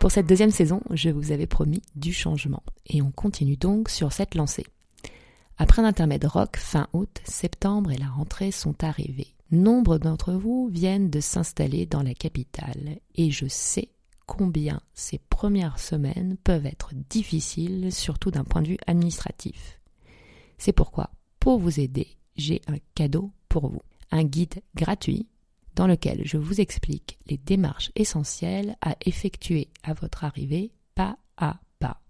Pour cette deuxième saison, je vous avais promis du changement et on continue donc sur cette lancée. Après un intermède rock, fin août, septembre et la rentrée sont arrivés. Nombre d'entre vous viennent de s'installer dans la capitale et je sais combien ces premières semaines peuvent être difficiles, surtout d'un point de vue administratif. C'est pourquoi, pour vous aider, j'ai un cadeau pour vous. Un guide gratuit dans lequel je vous explique les démarches essentielles à effectuer à votre arrivée pas à pas.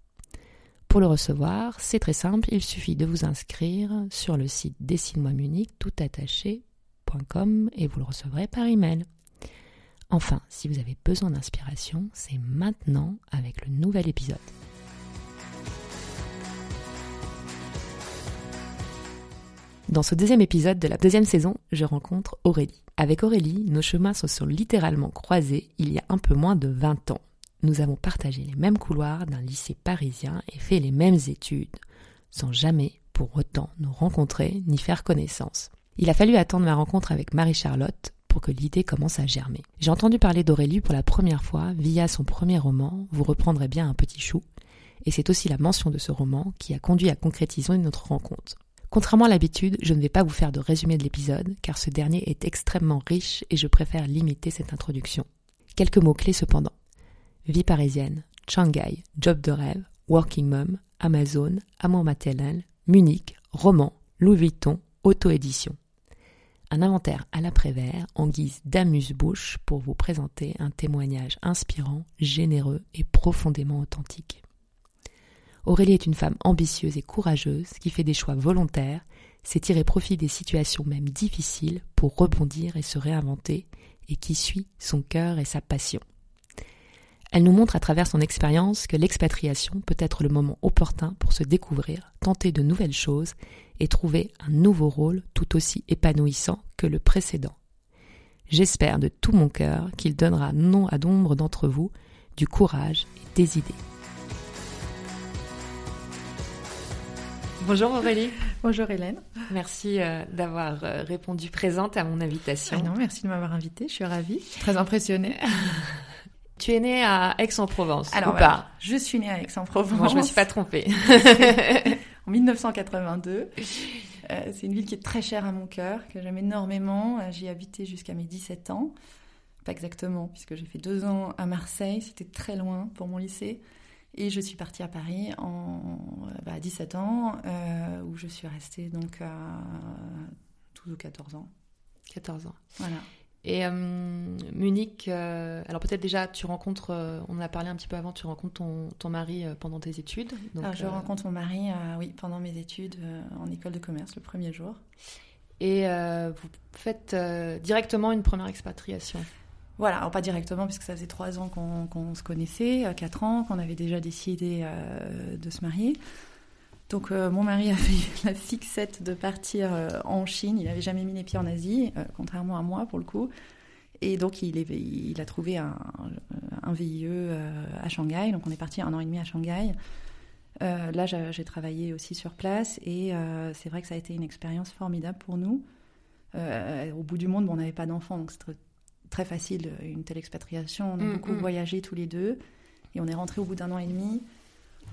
Pour le recevoir, c'est très simple, il suffit de vous inscrire sur le site dessine-moi Munich tout attaché.com et vous le recevrez par email. Enfin, si vous avez besoin d'inspiration, c'est maintenant avec le nouvel épisode. Dans ce deuxième épisode de la deuxième saison, je rencontre Aurélie. Avec Aurélie, nos chemins se sont littéralement croisés il y a un peu moins de 20 ans. Nous avons partagé les mêmes couloirs d'un lycée parisien et fait les mêmes études, sans jamais pour autant nous rencontrer ni faire connaissance. Il a fallu attendre ma rencontre avec Marie-Charlotte pour que l'idée commence à germer. J'ai entendu parler d'Aurélie pour la première fois via son premier roman, Vous reprendrez bien un petit chou, et c'est aussi la mention de ce roman qui a conduit à concrétiser notre rencontre. Contrairement à l'habitude, je ne vais pas vous faire de résumé de l'épisode, car ce dernier est extrêmement riche et je préfère limiter cette introduction. Quelques mots clés cependant. Vie parisienne, Shanghai, job de rêve, working mom, Amazon, amour maternel, Munich, roman, Louis Vuitton, auto-édition. Un inventaire à l'après-vert en guise d'amuse-bouche pour vous présenter un témoignage inspirant, généreux et profondément authentique. Aurélie est une femme ambitieuse et courageuse qui fait des choix volontaires, sait tirer profit des situations même difficiles pour rebondir et se réinventer, et qui suit son cœur et sa passion. Elle nous montre à travers son expérience que l'expatriation peut être le moment opportun pour se découvrir, tenter de nouvelles choses et trouver un nouveau rôle tout aussi épanouissant que le précédent. J'espère de tout mon cœur qu'il donnera non à nombre d'entre vous du courage et des idées. Bonjour Aurélie. Bonjour Hélène. Merci euh, d'avoir euh, répondu présente à mon invitation. Ah non, merci de m'avoir invitée, je suis ravie, très impressionnée. tu es née à Aix-en-Provence Alors ou pas? Je suis née à Aix-en-Provence. Moi, je me suis pas trompée. en 1982. Euh, c'est une ville qui est très chère à mon cœur, que j'aime énormément. J'y ai habité jusqu'à mes 17 ans. Pas exactement, puisque j'ai fait deux ans à Marseille. C'était très loin pour mon lycée. Et je suis partie à Paris en, bah, à 17 ans, euh, où je suis restée donc à 12 ou 14 ans. 14 ans. Voilà. Et euh, Munich, euh, alors peut-être déjà tu rencontres, on en a parlé un petit peu avant, tu rencontres ton, ton mari pendant tes études. Donc, alors je rencontre mon mari, oui, pendant mes études en école de commerce le premier jour. Et vous faites directement une première expatriation voilà, alors pas directement, puisque ça faisait trois ans qu'on se connaissait, euh, quatre ans, qu'on avait déjà décidé euh, de se marier. Donc euh, mon mari a fait la fixette de partir en Chine. Il n'avait jamais mis les pieds en Asie, contrairement à moi pour le coup. Et donc il, est, il a trouvé un, un VIE à Shanghai. Donc on est parti un an et demi à Shanghai. là j'ai travaillé aussi sur place et c'est vrai que ça a été une expérience formidable pour nous. au bout du monde, on n'avait pas d'enfants, donc c'était très facile une telle expatriation. On a mm, beaucoup mm. voyagé tous les deux et on est rentré au bout d'un an et demi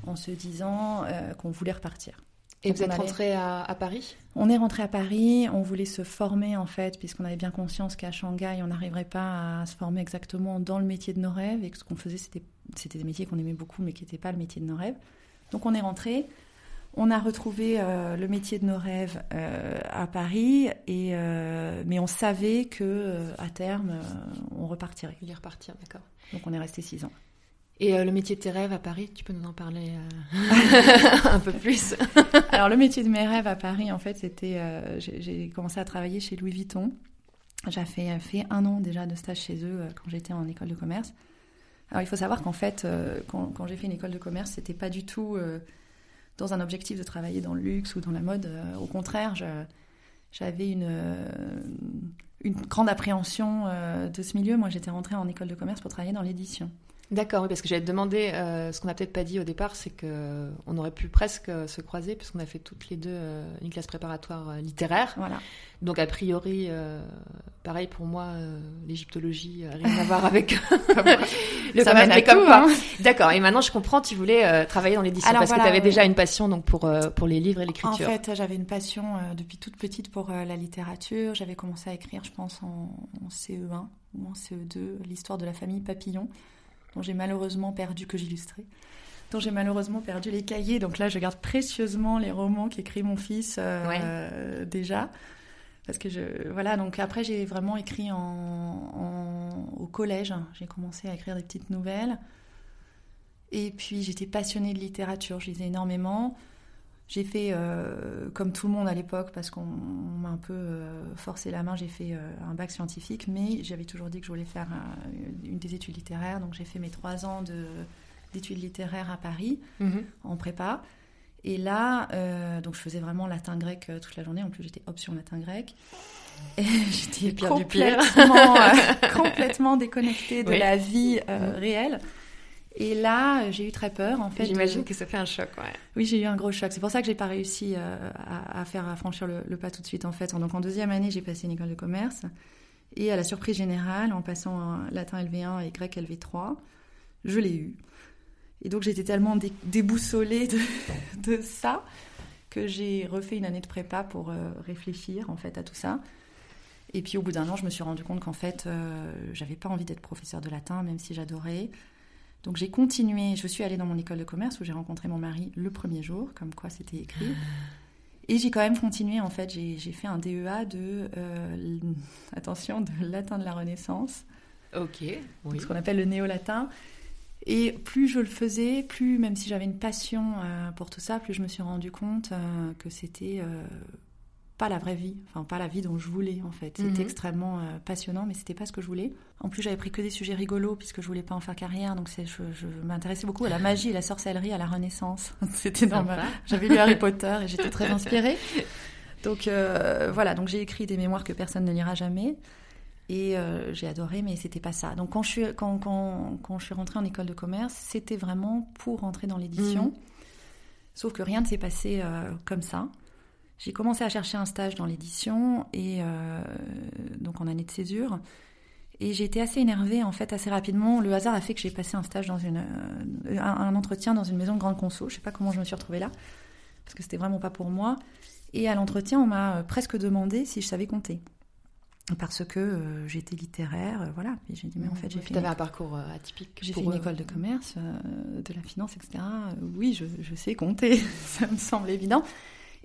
en se disant euh, qu'on voulait repartir. Et vous êtes rentré à, Paris? On est rentré à Paris, on voulait se former en fait, puisqu'on avait bien conscience qu'à Shanghai, on n'arriverait pas à se former exactement dans le métier de nos rêves, et que ce qu'on faisait, c'était des métiers qu'on aimait beaucoup, mais qui n'étaient pas le métier de nos rêves. Donc on est rentré, on a retrouvé euh, le métier de nos rêves euh, à Paris, et, euh, mais on savait que à terme, on repartirait. Il y repartir, d'accord. Donc on est resté six ans. Et le métier de tes rêves à Paris, tu peux nous en parler un peu plus? Alors le métier de mes rêves à Paris, en fait, c'était, j'ai commencé à travailler chez Louis Vuitton. J'ai fait, fait un an déjà de stage chez eux quand j'étais en école de commerce. Alors il faut savoir qu'en fait, quand, quand j'ai fait une école de commerce, c'était pas du tout dans un objectif de travailler dans le luxe ou dans la mode. au contraire, j'avais une, une grande appréhension de ce milieu. Moi, j'étais rentrée en école de commerce pour travailler dans l'édition. D'accord, oui, parce que j'allais te demander, euh, ce qu'on n'a peut-être pas dit au départ, c'est qu'on aurait pu presque euh, se croiser, puisqu'on a fait toutes les deux euh, une classe préparatoire littéraire. Voilà. Donc, a priori, pareil pour moi, l'égyptologie, rien à voir avec le Ça comme quoi. Hein. D'accord, et maintenant je comprends, tu voulais travailler dans l'édition, parce que tu avais déjà une passion donc, pour, pour les livres et l'écriture. En fait, j'avais une passion depuis toute petite pour la littérature. J'avais commencé à écrire, je pense, en, en CE1 ou en CE2, l'histoire de la famille Papillon dont j'ai malheureusement perdu, que j'illustrais, dont j'ai malheureusement perdu les cahiers. Donc là, je garde précieusement les romans qu'écrit mon fils euh, déjà. Parce que je, voilà, donc après, j'ai vraiment écrit en, au collège. J'ai commencé à écrire des petites nouvelles. Et puis, j'étais passionnée de littérature. Je lisais énormément. J'ai fait, euh, comme tout le monde à l'époque, parce qu'on m'a un peu euh, forcé la main, j'ai fait euh, un bac scientifique, mais j'avais toujours dit que je voulais faire une des études littéraires. Donc j'ai fait mes trois ans d'études littéraires à Paris, mhm. en prépa. Et là, donc je faisais vraiment latin-grec toute la journée. En plus, j'étais option latin-grec. Et j'étais complètement, complètement déconnectée de la vie réelle. Et là, j'ai eu très peur, en fait. J'imagine que ça fait un choc, ouais. Oui, j'ai eu un gros choc. C'est pour ça que j'ai pas réussi euh, à, faire à franchir le, pas tout de suite, en fait. Donc, en deuxième année, j'ai passé une école de commerce. Et à la surprise générale, en passant latin LV1 et grec LV3, je l'ai eu. Et donc, j'étais tellement déboussolée de, ça que j'ai refait une année de prépa pour euh, réfléchir, en fait, à tout ça. Et puis, au bout d'un an, je me suis rendu compte qu'en fait, euh, j'avais pas envie d'être professeur de latin, même si j'adorais. Donc j'ai continué, je suis allée dans mon école de commerce où j'ai rencontré mon mari le premier jour, comme quoi c'était écrit. Et j'ai quand même continué, en fait, j'ai fait un DEA de, euh, attention, de latin de la Renaissance. Ok, oui. Ce qu'on appelle le néo-latin. Et plus je le faisais, plus, même si j'avais une passion euh, pour tout ça, plus je me suis rendu compte euh, que c'était pas la vraie vie, enfin pas la vie dont je voulais en fait. C'était mhm. extrêmement euh, passionnant, mais c'était pas ce que je voulais. En plus, j'avais pris que des sujets rigolos puisque je voulais pas en faire carrière, donc je, je m'intéressais beaucoup à la magie, à la sorcellerie, à la Renaissance. c'était normal. J'avais lu Harry Potter et j'étais très inspirée. Donc euh, voilà, donc j'ai écrit des mémoires que personne ne lira jamais. Et euh, j'ai adoré, mais c'était pas ça. Donc quand je suis, quand, quand, quand je suis rentrée en école de commerce, c'était vraiment pour rentrer dans l'édition. Mhm. Sauf que rien ne s'est passé comme ça. J'ai commencé à chercher un stage dans l'édition et euh, donc en année de césure. Et j'ai été assez énervée en fait assez rapidement. Le hasard a fait que j'ai passé un stage dans une euh, un, entretien dans une maison de grande conso. Je sais pas comment je me suis retrouvée là parce que c'était vraiment pas pour moi. Et à l'entretien, on m'a euh, presque demandé si je savais compter parce que j'étais littéraire, voilà. Et j'ai dit mais en fait j'ai fait. Tu avais un parcours atypique. J'ai fait une école de commerce, de la finance, etc. oui, je, je sais compter, ça me semble évident.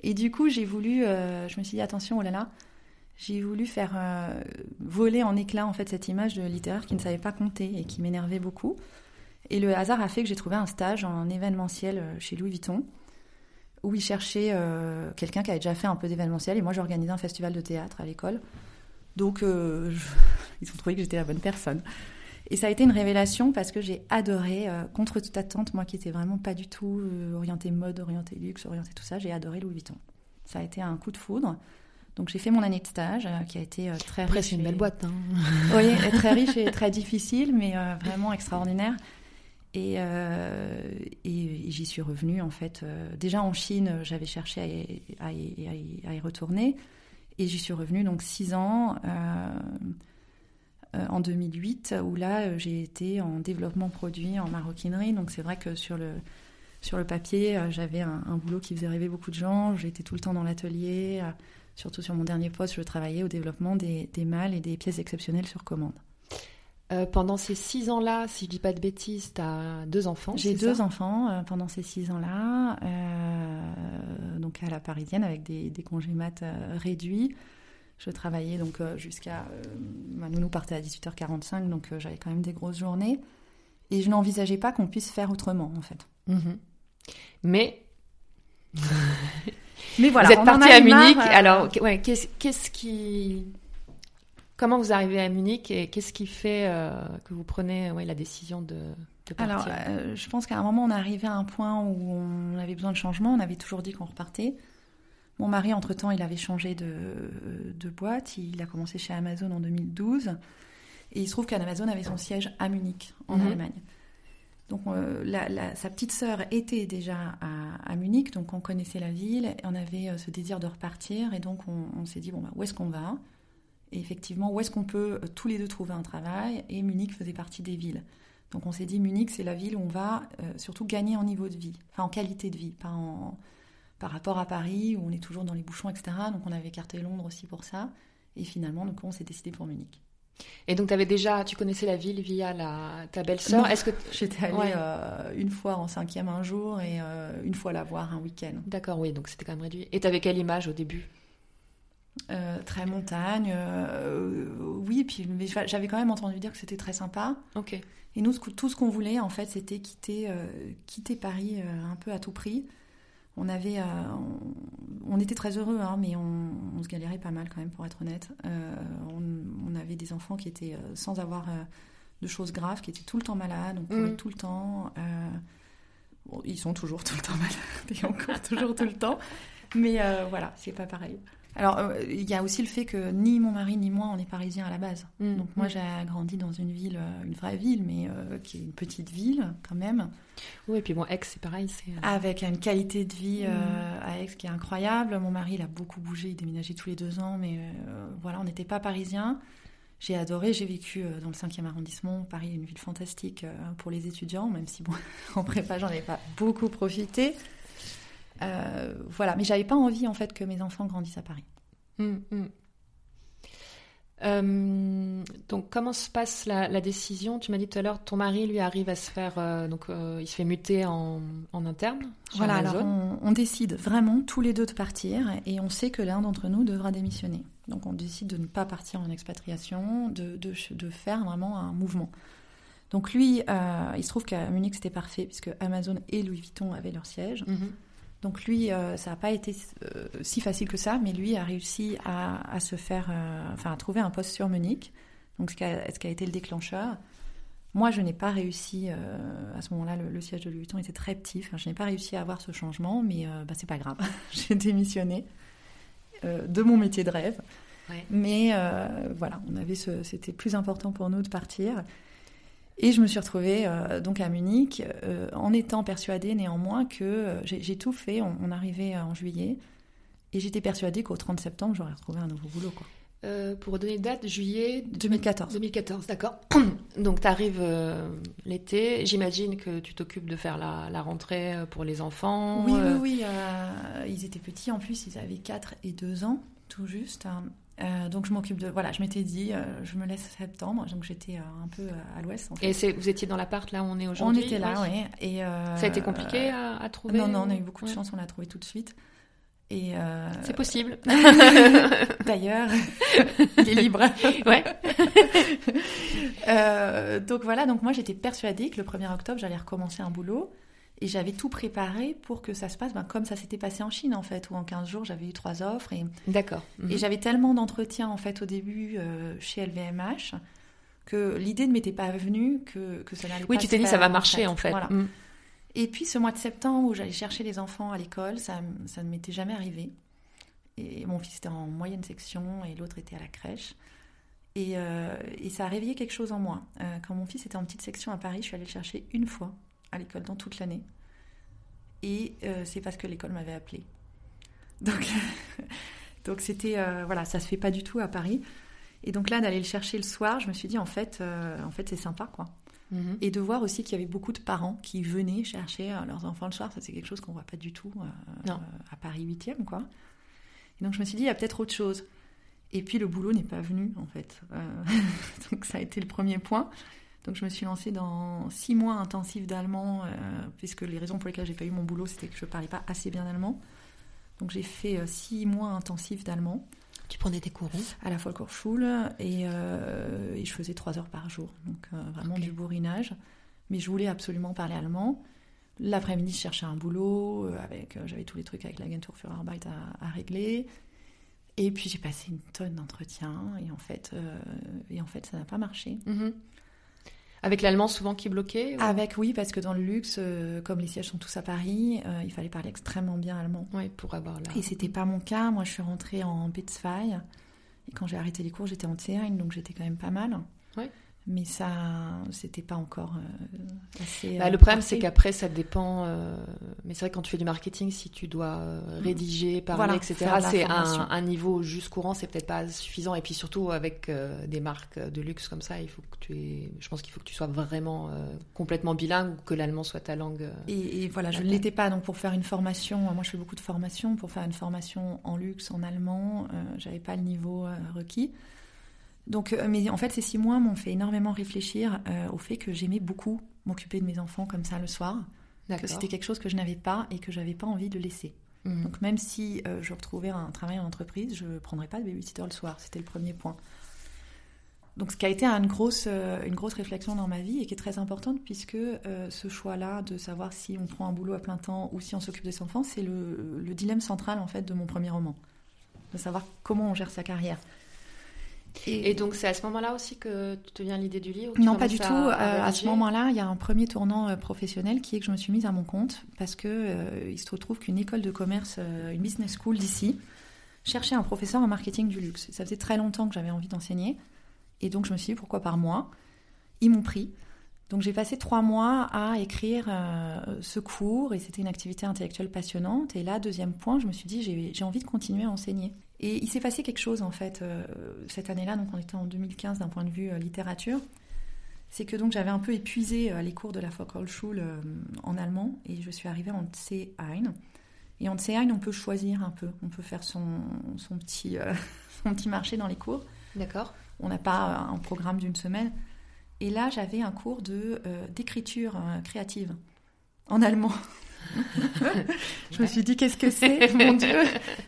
Et du coup, j'ai voulu, euh, je me suis dit attention, oh là là, j'ai voulu faire euh, voler en éclats en fait cette image de littéraire qui ne savait pas compter et qui m'énervait beaucoup. Et le hasard a fait que j'ai trouvé un stage en événementiel euh, chez Louis Vuitton où ils cherchaient quelqu'un qui avait déjà fait un peu d'événementiel et moi j'organisais un festival de théâtre à l'école. Donc ils ont trouvé que j'étais la bonne personne. Et ça a été une révélation parce que j'ai adoré, euh, contre toute attente, moi qui étais vraiment pas du tout euh, orientée mode, orientée luxe, orientée tout ça, j'ai adoré Louis Vuitton. Ça a été un coup de foudre. Donc j'ai fait mon année de stage euh, qui a été très Après, riche. c'est une belle boîte. Hein. oui, très riche et très difficile, mais vraiment extraordinaire. Et, et, j'y suis revenue en fait. déjà en Chine, j'avais cherché à, à, y retourner. Et j'y suis revenue donc six ans. Euh, en 2008, où là, euh, j'ai été en développement produit, en maroquinerie. Donc c'est vrai que sur le, sur le papier, euh, j'avais un, boulot qui faisait rêver beaucoup de gens. J'étais tout le temps dans l'atelier. surtout sur mon dernier poste, je travaillais au développement des, des mâles et des pièces exceptionnelles sur commande. pendant ces six ans-là, si je dis pas de bêtises, tu as deux enfants J'ai deux enfants pendant ces six ans-là, donc à la parisienne avec des, des congés mat réduits. Je travaillais donc euh, jusqu'à. Euh, ma nounou partait à 18h45, donc euh, j'avais quand même des grosses journées. Et je n'envisageais pas qu'on puisse faire autrement, en fait. Mhm. Mais. Mais voilà. Vous êtes partie à Munich. Alors, ouais, qu'est-ce qui. Comment vous arrivez à Munich et qu'est-ce qui fait que vous prenez ouais, la décision de, de partir? Alors, je pense qu'à un moment, on est arrivé à un point où on avait besoin de changement. On avait toujours dit qu'on repartait. Mon mari, entre-temps, il avait changé de, de, boîte. Il a commencé chez Amazon en 2012. Et il se trouve qu'Amazon avait son siège à Munich, en mhm. Allemagne. Donc, euh, sa petite sœur était déjà à, Munich, donc on connaissait la ville, et on avait euh, ce désir de repartir, et donc on, s'est dit, bon, bah, où est-ce qu'on va? Et effectivement, où est-ce qu'on peut euh, tous les deux trouver un travail? Et Munich faisait partie des villes. Donc on s'est dit, Munich, c'est la ville où on va surtout gagner en niveau de vie, enfin en qualité de vie, pas en, par rapport à Paris, où on est toujours dans les bouchons, etc. Donc on avait écarté Londres aussi pour ça. Et finalement, donc, on s'est décidé pour Munich. Et donc, tu avais déjà, tu connaissais la ville via la, ta belle-sœur? Est-ce que j'étais allée euh, une fois en cinquième un jour et euh, une fois la voir un week-end. D'accord, oui, donc c'était quand même réduit. Et tu avais quelle image au début? Euh, Très montagne, oui. Puis j'avais quand même entendu dire que c'était très sympa. Ok. Et nous, tout ce qu'on voulait, en fait, c'était quitter, quitter Paris un peu à tout prix on avait, euh, on, était très heureux, hein, mais on, se galérait pas mal quand même, pour être honnête. Euh, on, avait des enfants qui étaient euh, sans avoir de choses graves, qui étaient tout le temps malades, on courait mm. tout le temps. ils sont toujours tout le temps malades et on court toujours tout le temps, mais voilà, c'est pas pareil. Alors, euh, il y a aussi le fait que ni mon mari ni moi, on est parisiens à la base. Mm. Donc, moi, mm. j'ai grandi dans une ville, euh, une vraie ville, mais euh, qui est une petite ville quand même. Oui, et puis bon, Aix, c'est pareil. Avec une qualité de vie mm. à Aix qui est incroyable. Mon mari, il a beaucoup bougé, il déménageait tous les deux ans, mais voilà, on n'était pas parisiens. J'ai adoré, j'ai vécu dans le 5e arrondissement. Paris est une ville fantastique pour les étudiants, même si, bon, en prépa, j'en ai pas beaucoup profité. Euh, voilà, mais j'avais pas envie en fait que mes enfants grandissent à Paris. Hum, hum. Euh, donc, comment se passe la, décision? Tu m'as dit tout à l'heure, ton mari lui arrive à se faire, euh, donc il se fait muter en, interne. Voilà, alors on, décide vraiment tous les deux de partir et on sait que l'un d'entre nous devra démissionner. Donc, on décide de ne pas partir en expatriation, de, de, faire vraiment un mouvement. Donc, lui, il se trouve qu'à Munich c'était parfait puisque Amazon et Louis Vuitton avaient leur siège. Mhm. Donc lui, euh, ça n'a pas été euh, si facile que ça, mais lui a réussi à, se faire, euh, enfin à trouver un poste sur Munich, donc ce qui a, ce qui a été le déclencheur. Moi, je n'ai pas réussi, à ce moment-là, le, siège de Louis Vuitton était très petit, enfin, je n'ai pas réussi à avoir ce changement, mais bah, c'est pas grave, j'ai démissionné de mon métier de rêve. Mais voilà, on avait c'était plus important pour nous de partir. Et je me suis retrouvée euh, donc à Munich euh, en étant persuadée néanmoins que euh, j'ai tout fait. On, arrivait en juillet et j'étais persuadée qu'au 30 septembre, j'aurais retrouvé un nouveau boulot. Quoi. pour donner une date, juillet 2014. 2014, d'accord. Donc tu arrives l'été. J'imagine que tu t'occupes de faire la, la, rentrée pour les enfants. Oui, oui, oui. ils étaient petits en plus, ils avaient 4 et 2 ans, tout juste. Euh, donc je m'occupe de voilà je m'étais dit euh, je me laisse septembre. Donc j'étais euh, un peu à l'ouest et vous étiez dans l'appart là où on est aujourd'hui? on était là oui. et ça a été compliqué à, trouver non non on a eu beaucoup de chance on l'a trouvé tout de suite. Et c'est possible. D'ailleurs il est libre. Ouais. Donc voilà. Donc moi j'étais persuadée que le 1er octobre j'allais recommencer un boulot et j'avais tout préparé pour que ça se passe ben, comme ça s'était passé en Chine, en fait, où en 15 jours, j'avais eu trois offres. Et, D'accord. Et mhm. j'avais tellement d'entretiens, en fait, au début euh, chez LVMH, que l'idée ne m'était pas venue que, que ça n'allait oui, pas Oui, tu t'es dit, ça va marcher, en fait. Voilà. Mhm. Et puis, ce mois de septembre, où j'allais chercher les enfants à l'école, ça, ça ne m'était jamais arrivé. Et mon fils était en moyenne section et l'autre était à la crèche. Et, euh, et, ça a réveillé quelque chose en moi. Euh, quand mon fils était en petite section à Paris, je suis allée le chercher une fois à l'école dans toute l'année. Et euh, c'est parce que l'école m'avait appelé. Donc, donc c'était euh, voilà, ça se fait pas du tout à Paris. Et donc là, d'aller le chercher le soir, je me suis dit en fait, euh, en fait, c'est sympa quoi. Mhm. Et de voir aussi qu'il y avait beaucoup de parents qui venaient chercher leurs enfants le soir, ça c'est quelque chose qu'on voit pas du tout à Paris 8e quoi. Et donc je me suis dit il y a peut-être autre chose. Et puis le boulot n'est pas venu en fait. donc ça a été le premier point. Donc je me suis lancée dans six mois intensifs d'allemand, euh, puisque les raisons pour lesquelles j'ai pas eu mon boulot, c'était que je parlais pas assez bien allemand. Donc j'ai fait euh, six mois intensifs d'allemand. Tu prenais des cours À la Volkshochschule et, euh, et je faisais trois heures par jour, donc vraiment du bourrinage. Mais je voulais absolument parler allemand. L'après-midi, je cherchais un boulot, avec, j'avais tous les trucs avec l'Agentur für Arbeit à, à régler. Et puis j'ai passé une tonne d'entretiens et en fait, et en fait ça n'a pas marché. Mhm. Avec l'allemand souvent qui bloquait ou... Avec oui, parce que dans le luxe, euh, comme les sièges sont tous à Paris, euh, il fallait parler extrêmement bien allemand. Oui, pour avoir là. Et c'était pas mon cas. Moi, je suis rentrée en B2. Et quand j'ai arrêté les cours, j'étais en T1, donc j'étais quand même pas mal. Ouais. Mais ça, c'était pas encore euh, assez. Bah, euh, le problème, parfait. c'est qu'après, ça dépend. euh, Mais c'est vrai que quand tu fais du marketing, si tu dois euh, rédiger, parler, Voilà, etc., c'est un, un niveau juste courant, c'est peut-être pas suffisant. Et puis surtout, avec euh, des marques de luxe comme ça, il faut que tu aies... je pense qu'il faut que tu sois vraiment euh, complètement bilingue ou que l'allemand soit ta langue. euh. Et, et voilà, je ne l'étais pas. Donc pour faire une formation, moi je fais beaucoup de formations. Pour faire une formation en luxe, en allemand, euh, j'avais pas le niveau euh, requis. Donc, euh, mais en fait, ces six mois m'ont fait énormément réfléchir euh, au fait que j'aimais beaucoup m'occuper de mes enfants comme ça le soir, que c'était quelque chose que je n'avais pas et que j'avais pas envie de laisser. Mhm. Donc même si euh, je retrouvais un travail en entreprise, je ne prendrais pas de babysitter le soir. C'était le premier point. Donc ce qui a été une grosse, euh, une grosse réflexion dans ma vie et qui est très importante puisque ce choix-là de savoir si on prend un boulot à plein temps ou si on s'occupe des enfants, c'est le, le dilemme central en fait de mon premier roman. De savoir comment on gère sa carrière. Et donc, c'est à ce moment-là aussi que te vient l'idée du livre Non, pas du tout. à- Euh, à À, ce moment-là, il y a un premier tournant euh, professionnel qui est que je me suis mise à mon compte parce que euh, il se retrouve qu'une école de commerce, une business school d'ici, cherchait un professeur en marketing du luxe. Ça faisait très longtemps que j'avais envie d'enseigner et donc je me suis dit pourquoi par moi? Ils m'ont pris. Donc j'ai passé trois mois à écrire euh, ce cours et c'était une activité intellectuelle passionnante. Et là, deuxième point, je me suis dit j'ai envie de continuer à enseigner. Et il s'est passé quelque chose en fait euh, cette année-là, donc on était en 2015 d'un point de vue euh, littérature. C'est que donc j'avais un peu épuisé euh, les cours de la Volkshochschule euh, en allemand et je suis arrivée en C1. Et en C1, on peut choisir un peu, on peut faire son, son, petit, son petit marché dans les cours. D'accord. On n'a pas un programme d'une semaine. Et là, j'avais un cours de d'écriture créative en allemand. Je me suis dit, qu'est-ce que c'est, mon Dieu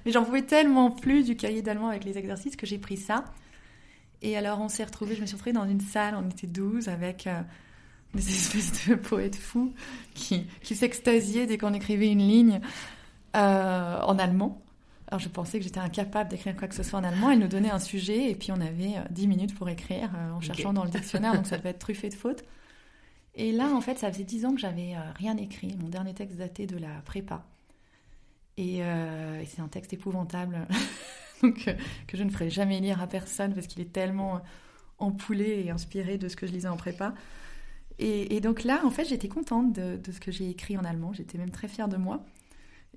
Mais j'en pouvais tellement plus du cahier d'allemand avec les exercices que j'ai pris ça. Et alors, on s'est retrouvés, je me suis retrouvée dans une salle, on était 12 avec euh, des espèces de poètes fous qui, qui s'extasiaient dès qu'on écrivait une ligne euh, en allemand. Alors je pensais que j'étais incapable d'écrire quoi que ce soit en allemand. Elle nous donnait un sujet et puis on avait euh, 10 minutes pour écrire euh, en cherchant dans le dictionnaire, donc ça devait être truffé de fautes. Et là, en fait, ça faisait 10 ans que j'avais euh, rien écrit. Mon dernier texte datait de la prépa. Et, euh, c'est un texte épouvantable euh, que je ne ferai jamais lire à personne parce qu'il est tellement empoulé et inspiré de ce que je lisais en prépa. Et, donc là, en fait, j'étais contente de, ce que j'ai écrit en allemand. J'étais même très fière de moi.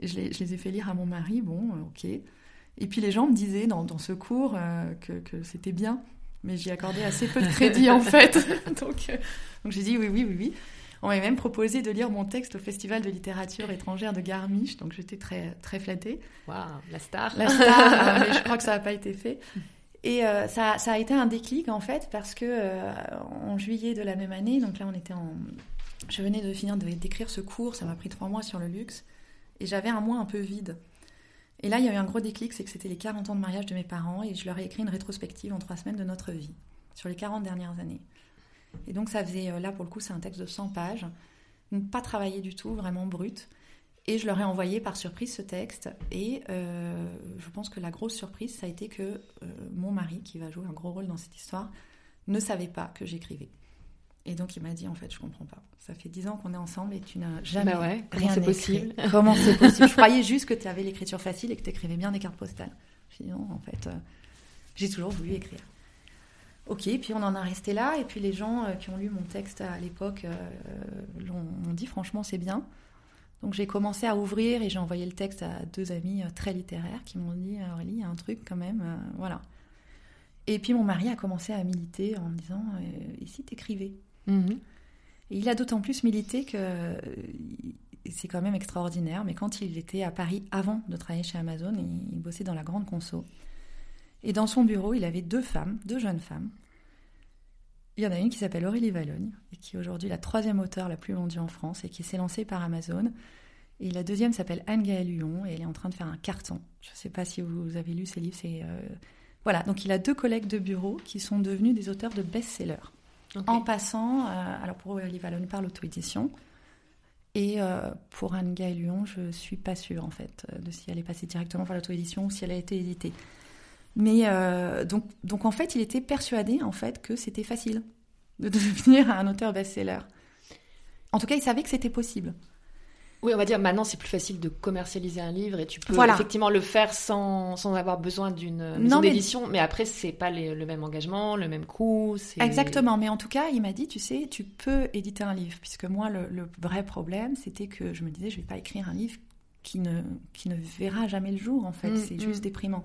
Je les, ai fait lire à mon mari, bon, ok. Et puis les gens me disaient dans, ce cours que c'était bien, mais j'y accordais assez peu de crédit en fait. donc euh, donc j'ai dit oui, oui, oui, oui. On m'avait même proposé de lire mon texte au Festival de littérature étrangère de Garmisch, donc j'étais très, très flattée. Waouh, la star. La star, euh, mais je crois que ça n'a pas été fait. Et euh, ça, ça a été un déclic en fait, parce que euh, en juillet de la même année, donc là on était en. Je venais de finir d'écrire ce cours, ça m'a pris trois mois sur le luxe, et j'avais un mois un peu vide. Et là il y a eu un gros déclic, c'est que c'était les 40 ans de mariage de mes parents, et je leur ai écrit une rétrospective en trois semaines de notre vie, sur les 40 dernières années. Et donc ça faisait, euh, là pour le coup c'est un texte de 100 pages, pas travaillé du tout, vraiment brut. Et je leur ai envoyé par surprise ce texte. Et euh, je pense que la grosse surprise, ça a été que euh, mon mari, qui va jouer un gros rôle dans cette histoire, ne savait pas que j'écrivais. Et donc il m'a dit en fait, je comprends pas. Ça fait dix ans qu'on est ensemble et tu n'as jamais Bah ouais, rien écrit. possible Comment c'est possible? Je croyais juste que tu avais l'écriture facile et que tu écrivais bien des cartes postales. Je dis non, en fait, euh, j'ai toujours voulu écrire. Ok, puis on en a resté là. Et puis les gens euh, qui ont lu mon texte à l'époque euh, l'ont dit franchement c'est bien. Donc j'ai commencé à ouvrir et j'ai envoyé le texte à deux amis très littéraires qui m'ont dit Aurélie, il y a un truc quand même, voilà. Et puis mon mari a commencé à militer en me disant et si t'écrivais? Mhm. il a d'autant plus milité que euh, c'est quand même extraordinaire. Mais quand il était à Paris avant de travailler chez Amazon, il, bossait dans la grande conso. Et dans son bureau, il avait deux femmes, deux jeunes femmes. Il y en a une qui s'appelle Aurélie Valogne, et qui est aujourd'hui la troisième auteure la plus vendue en France, et qui s'est lancée par Amazon. Et la deuxième s'appelle Anne-Gaëlle Huon, et elle est en train de faire un carton. Je ne sais pas si vous avez lu ses livres. Euh, Voilà, donc il a deux collègues de bureau qui sont devenus des auteurs de best-sellers. En passant, euh, alors pour Aurélie Vallone par l'auto-édition. Et euh, pour Anne Gaël Lyon, je suis pas sûre en fait euh, de si elle est passée directement par l'auto-édition ou si elle a été éditée. Mais donc, donc en fait, il était persuadé en fait que c'était facile de devenir un auteur best-seller. En tout cas, il savait que c'était possible. Oui, on va dire maintenant c'est plus facile de commercialiser un livre et tu peux effectivement le faire sans, sans avoir besoin d'une maison d'édition, mais... après c'est pas le même engagement, le même coût. Exactement, mais en tout cas il m'a dit tu sais tu peux éditer un livre puisque moi le, vrai problème c'était que je me disais je vais pas écrire un livre qui ne qui ne verra jamais le jour en fait, mm, c'est juste mm. déprimant.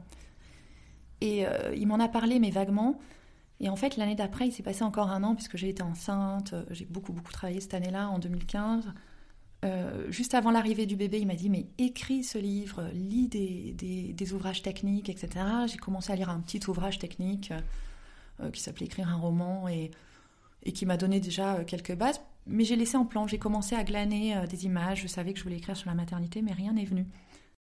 Et euh, il m'en a parlé mais vaguement. Et en fait l'année d'après il s'est passé encore un an puisque j'ai été enceinte, j'ai beaucoup beaucoup travaillé cette année-là en 2015. Euh, juste avant l'arrivée du bébé, il m'a dit mais écris ce livre, lis des, ouvrages techniques, etc. J'ai commencé à lire un petit ouvrage technique euh, qui s'appelait Écrire un roman et, qui m'a donné déjà euh, quelques bases. Mais j'ai laissé en plan, j'ai commencé à glaner des images, je savais que je voulais écrire sur la maternité, mais rien n'est venu.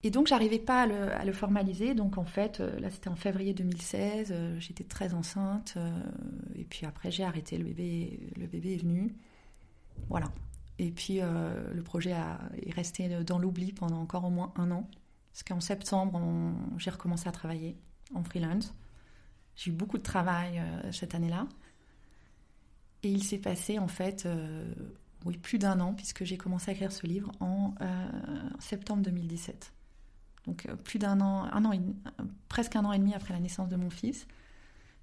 Et donc j'arrivais pas à le, formaliser, donc en fait, là c'était en février 2016, j'étais très enceinte, et puis après j'ai arrêté, le bébé, le bébé est venu. Voilà, et puis euh, le projet a, est resté dans l'oubli pendant encore au moins un an. Parce qu'en septembre, j'ai recommencé à travailler en freelance. J'ai eu beaucoup de travail euh, cette année-là. Et il s'est passé en fait euh, oui, plus d'un an, puisque j'ai commencé à écrire ce livre en septembre 2017. Donc plus d'un an, un an presque un an et demi après la naissance de mon fils.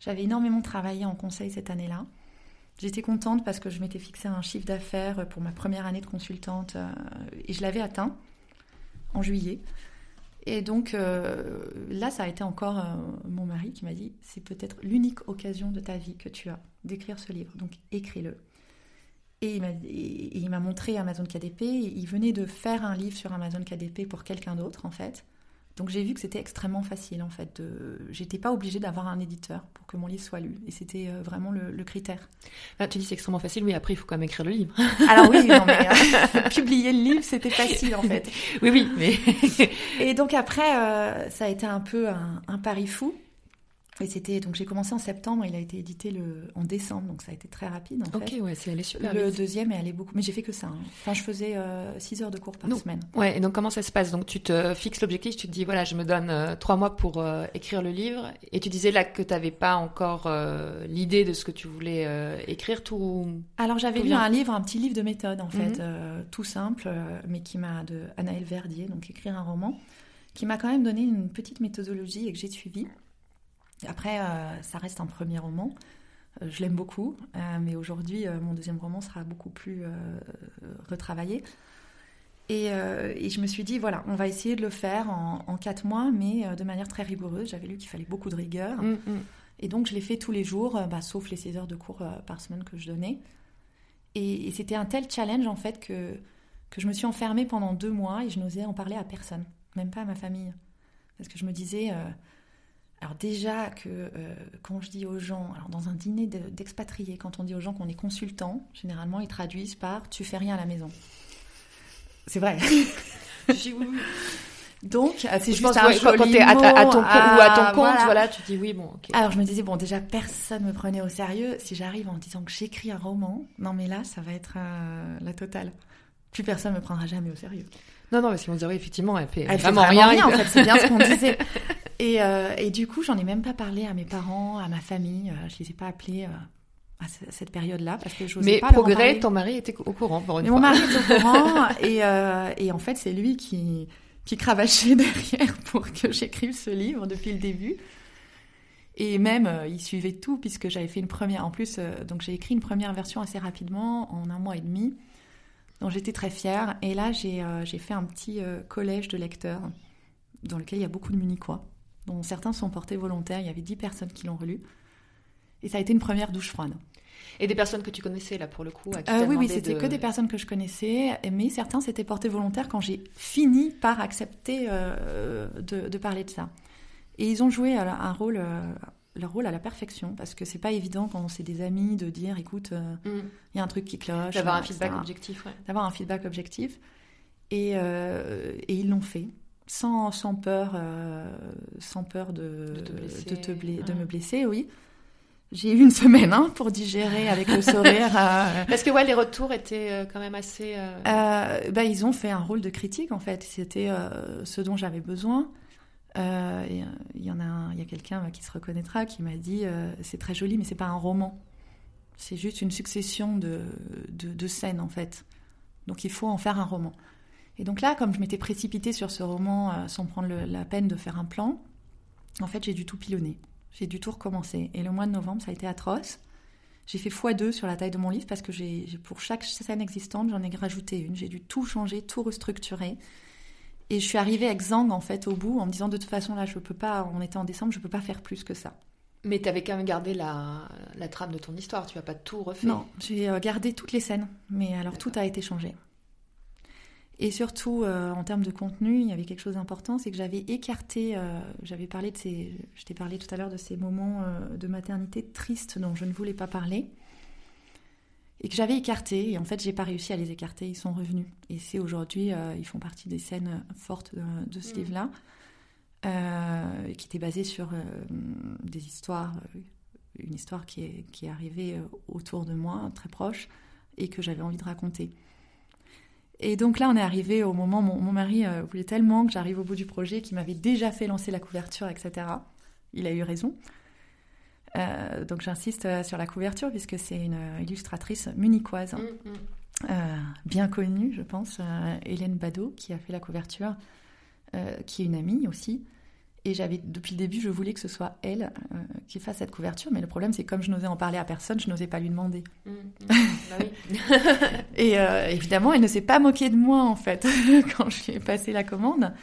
J'avais énormément travaillé en conseil cette année-là. J'étais contente parce que je m'étais fixé un chiffre d'affaires pour ma première année de consultante euh, et je l'avais atteint en juillet. Et donc euh, là, ça a été encore euh, mon mari qui m'a dit c'est peut-être l'unique occasion de ta vie que tu as d'écrire ce livre, donc écris-le. Et il m'a montré Amazon KDP. Il venait de faire un livre sur Amazon KDP pour quelqu'un d'autre en fait. Donc j'ai vu que c'était extrêmement facile en fait. De... J'étais pas obligée d'avoir un éditeur pour que mon livre soit lu. Et c'était euh, vraiment le, critère. Ah, tu dis c'est extrêmement facile, oui, après il faut quand même écrire le livre. Alors oui, non, mais euh, publier le livre c'était facile en fait. Oui, oui, mais. Et donc après, euh, ça a été un peu un pari fou. Et c'était donc j'ai commencé en septembre, il a été édité le en décembre, donc ça a été très rapide en fait. Ok, ouais, c'est allé super Le deuxième est allé beaucoup, mais j'ai fait que ça. Hein. Enfin, je faisais 6 euh, heures de cours par semaine. Ouais, et donc comment ça se passe? Donc tu te fixes l'objectif, tu te dis voilà, je me donne euh, trois mois pour euh, écrire le livre, et tu disais là que tu n'avais pas encore l'idée de ce que tu voulais écrire, tout. Alors j'avais lu un livre, un petit livre de méthode en fait, mhm. tout simple, mais qui m'a de Anaël Verdier, donc écrire un roman, qui m'a quand même donné une petite méthodologie et que j'ai suivie. Après, euh, ça reste un premier roman. Euh, je l'aime beaucoup, euh, mais aujourd'hui, mon deuxième roman sera beaucoup plus retravaillé. Et, je me suis dit, voilà, on va essayer de le faire en, quatre mois, mais de manière très rigoureuse. J'avais lu qu'il fallait beaucoup de rigueur. Mm, mm. Et donc, je l'ai fait tous les jours, bah, sauf les 6 heures de cours par semaine que je donnais. Et, c'était un tel challenge, en fait, que, que je me suis enfermée pendant deux mois et je n'osais en parler à personne, même pas à ma famille. Parce que je me disais, alors déjà que euh, quand je dis aux gens, alors dans un dîner d'expatriés, quand on dit aux gens qu'on est consultant, généralement ils traduisent par tu fais rien à la maison. C'est vrai. Donc, c'est juste un joli quand t'es à, ton, ou à ton compte, voilà. tu dis oui, bon, ok. Alors, je me disais, bon, déjà, personne me prenait au sérieux. Si j'arrive en disant que j'écris un roman, non, mais là, ça va être euh, la totale. Plus personne me prendra jamais au sérieux. Non, non, parce qu'on dirait, effectivement, elle fait, vraiment, rien. en fait, c'est bien ce qu'on disait. Et, euh, et, du coup, j'en ai même pas parlé à mes parents, à ma famille. Euh, je les ai pas appelés euh, à cette période-là parce que je Mais pas progrès, ton mari était au courant pour une Mais Mon mari était au courant et, et en fait, c'est lui qui qui cravachait derrière pour que j'écrive ce livre depuis le début. Et même, il suivait tout puisque j'avais fait une première. En plus, donc j'ai écrit une première version assez rapidement, en un mois et demi. Donc j'étais très fière. Et là, j'ai fait un petit collège de lecteurs dans lequel il y a beaucoup de munichois dont certains sont portés volontaires. Il y avait dix personnes qui l'ont relu. Et ça a été une première douche froide. Et des personnes que tu connaissais, là, pour le coup euh, Oui, oui, c'était que des personnes que je connaissais, mais certains s'étaient portés volontaires quand j'ai fini par accepter euh, de, parler de ça. Et ils ont joué un rôle, euh, leur rôle à la perfection, parce que c'est pas évident quand c'est des amis de dire, écoute, mm. il y a un truc qui cloche. D'avoir un feedback objectif, D'avoir un feedback objectif. Et, et ils l'ont fait sans, sans peur, euh, sans peur de, de, te de, me blesser, oui. J'ai eu une semaine hein, pour digérer avec le sourire. Euh. Parce que ouais, les retours étaient euh, quand même assez. bah, ils ont fait un rôle de critique en fait. C'était ce dont j'avais besoin. il y en a, il y a quelqu'un qui se reconnaîtra qui m'a dit c'est très joli, mais c'est pas un roman. C'est juste une succession de, de, scènes en fait. Donc il faut en faire un roman. Et donc là, comme je m'étais précipitée sur ce roman sans prendre la peine de faire un plan, en fait j'ai dû tout pilonner. J'ai dû tout recommencer. Et le mois de novembre, ça a été atroce. J'ai fait x2 sur la taille de mon livre parce que j'ai, pour chaque scène existante, j'en ai rajouté une. J'ai dû tout changer, tout restructurer. Et je suis arrivée avec Zang, en fait, au bout, en me disant de toute façon, là, je peux pas, on était en décembre, je peux pas faire plus que ça. Mais tu avais quand même gardé la, la, trame de ton histoire, tu vas pas tout refait Non, j'ai euh, gardé toutes les scènes, mais alors tout a été changé. Et surtout, euh, en termes de contenu, il y avait quelque chose d'important, c'est que j'avais écarté, euh, j'avais parlé de ces, je t'ai parlé tout à l'heure de ces moments euh, de maternité tristes dont je ne voulais pas parler, et que j'avais écarté, et en fait, j'ai pas réussi à les écarter, ils sont revenus. Et c'est aujourd'hui, ils font partie des scènes fortes de, ce mmh. livre-là, qui était basé sur des histoires, une histoire qui est, qui est arrivée autour de moi, très proche, et que j'avais envie de raconter. Et donc là, on est arrivé au moment où mon, mari euh, voulait tellement que j'arrive au bout du projet qu'il m'avait déjà fait lancer la couverture, etc. Il a eu raison. Euh, donc j'insiste euh, sur la couverture puisque c'est une illustratrice munichoise, mm, mm. bien connue, je pense, Hélène Badeau, qui a fait la couverture, qui est une amie aussi. Et j'avais, depuis le début, je voulais que ce soit elle euh, qui fasse cette couverture, mais le problème, c'est que comme je n'osais en parler à personne, je n'osais pas lui demander. Mmh, mmh. Bah et euh, évidemment, elle ne s'est pas moquée de moi, en fait, quand je lui ai passé la commande.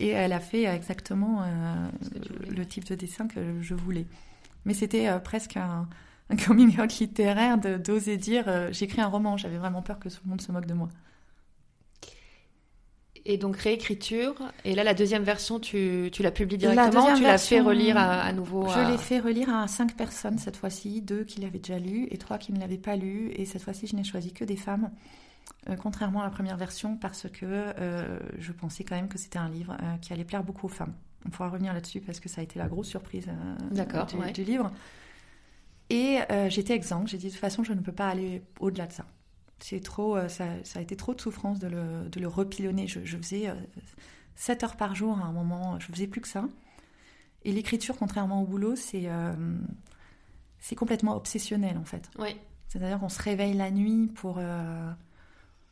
Et elle a fait exactement euh, le type de dessin que je voulais. Mais c'était presque un, un, coming out littéraire d'oser dire j'écris un roman. J'avais vraiment peur que tout le monde se moque de moi. Et donc réécriture. Et là, la deuxième version, tu, tu la publies directement Tu l'as fait relire à, nouveau Je l'ai fait relire à cinq personnes cette fois-ci, deux qui l'avaient déjà lu et trois qui ne l'avaient pas lu. Et cette fois-ci, je n'ai choisi que des femmes, euh, contrairement à la première version, parce que euh, je pensais quand même que c'était un livre euh, qui allait plaire beaucoup aux femmes. On pourra revenir là-dessus parce que ça a été la grosse surprise du, du, livre. Et j'étais exempte. J'ai dit de toute façon, je ne peux pas aller au-delà de ça. C'est trop, euh, ça, a été trop de souffrance de le, de le repilonner. Je, faisais 7 euh, heures par jour à un moment, je faisais plus que ça. Et l'écriture, contrairement au boulot, c'est euh, c'est complètement obsessionnel en fait. Oui. C'est-à-dire qu'on se réveille la nuit pour,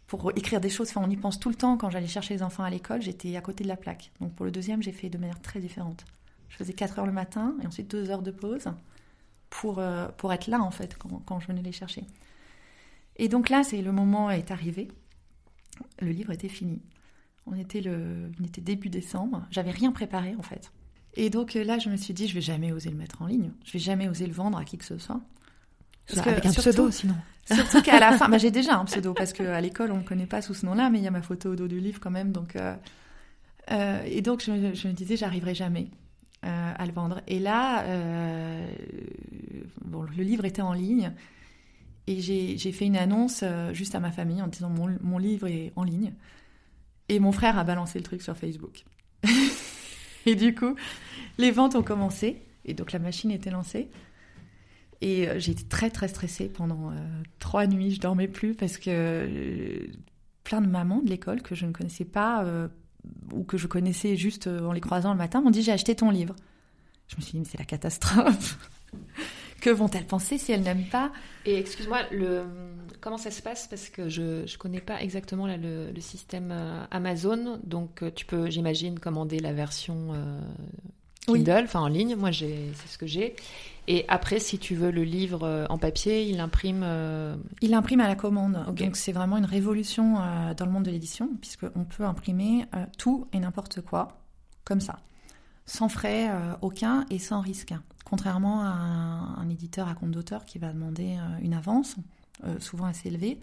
pour écrire des choses. Enfin, on y pense tout le temps. Quand j'allais chercher les enfants à l'école, j'étais à côté de la plaque. Donc pour le deuxième, j'ai fait de manière très différente. Je faisais 4 heures le matin et ensuite 2 heures de pause pour, pour être là en fait quand, quand je venais les chercher. Et donc là, c'est le moment est arrivé. Le livre était fini. On était, le, on était début décembre. J'avais rien préparé en fait. Et donc euh, là, je me suis dit, je vais jamais oser le mettre en ligne. Je vais jamais oser le vendre à qui que ce soit. Parce avec un pseudo, sinon. Surtout qu'à la fin, bah, j'ai déjà un pseudo parce qu'à l'école, on ne me connaît pas sous ce nom-là, mais il y a ma photo au dos du livre quand même. Donc, euh, euh, et donc, je, me disais, j'arriverai jamais à le vendre. Et là, bon, le livre était en ligne. Et j'ai fait une annonce euh, juste à ma famille en disant mon, mon, livre est en ligne. Et mon frère a balancé le truc sur Facebook. et du coup, les ventes ont commencé. Et donc la machine était lancée. Et euh, été très très stressée pendant euh, trois nuits. Je dormais plus parce que plein de mamans de l'école que je ne connaissais pas ou que je connaissais juste en les croisant le matin m'ont dit j'ai acheté ton livre. Je me suis dit mais c'est la catastrophe. Que vont-elles penser si elles n'aiment pas Et excuse-moi, le... comment ça se passe? Parce que je ne connais pas exactement le, système euh, Amazon. Donc euh, tu peux, j'imagine, commander la version euh, Kindle, enfin en ligne. Moi, c'est ce que j'ai. Et après, si tu veux le livre en papier, il imprime. Il imprime à la commande. Donc c'est vraiment une révolution dans le monde de l'édition, puisqu'on peut imprimer tout et n'importe quoi, comme ça, sans frais aucun et sans risque contrairement à un, éditeur à compte d'auteur qui va demander euh, une avance, euh, souvent assez élevée.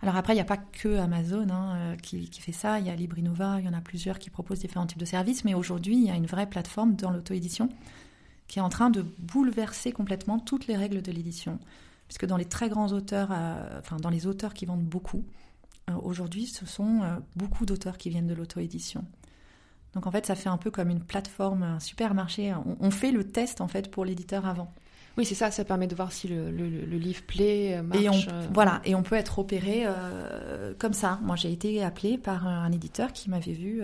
Alors après, il n'y a pas que Amazon hein, euh, qui, fait ça, il y a Librinova, il y en a plusieurs qui proposent différents types de services, mais aujourd'hui, il y a une vraie plateforme dans l'auto-édition qui est en train de bouleverser complètement toutes les règles de l'édition. Puisque dans les très grands auteurs, enfin dans les auteurs qui vendent beaucoup, aujourd'hui, ce sont beaucoup d'auteurs qui viennent de l'auto-édition. Donc en fait, ça fait un peu comme une plateforme, un supermarché. On, fait le test en fait pour l'éditeur avant. Oui, c'est ça, ça permet de voir si le, livre plaît, euh, marche. Et on, euh. Voilà, et on peut être opéré euh, comme ça. Moi, j'ai été appelée par un éditeur qui m'avait vu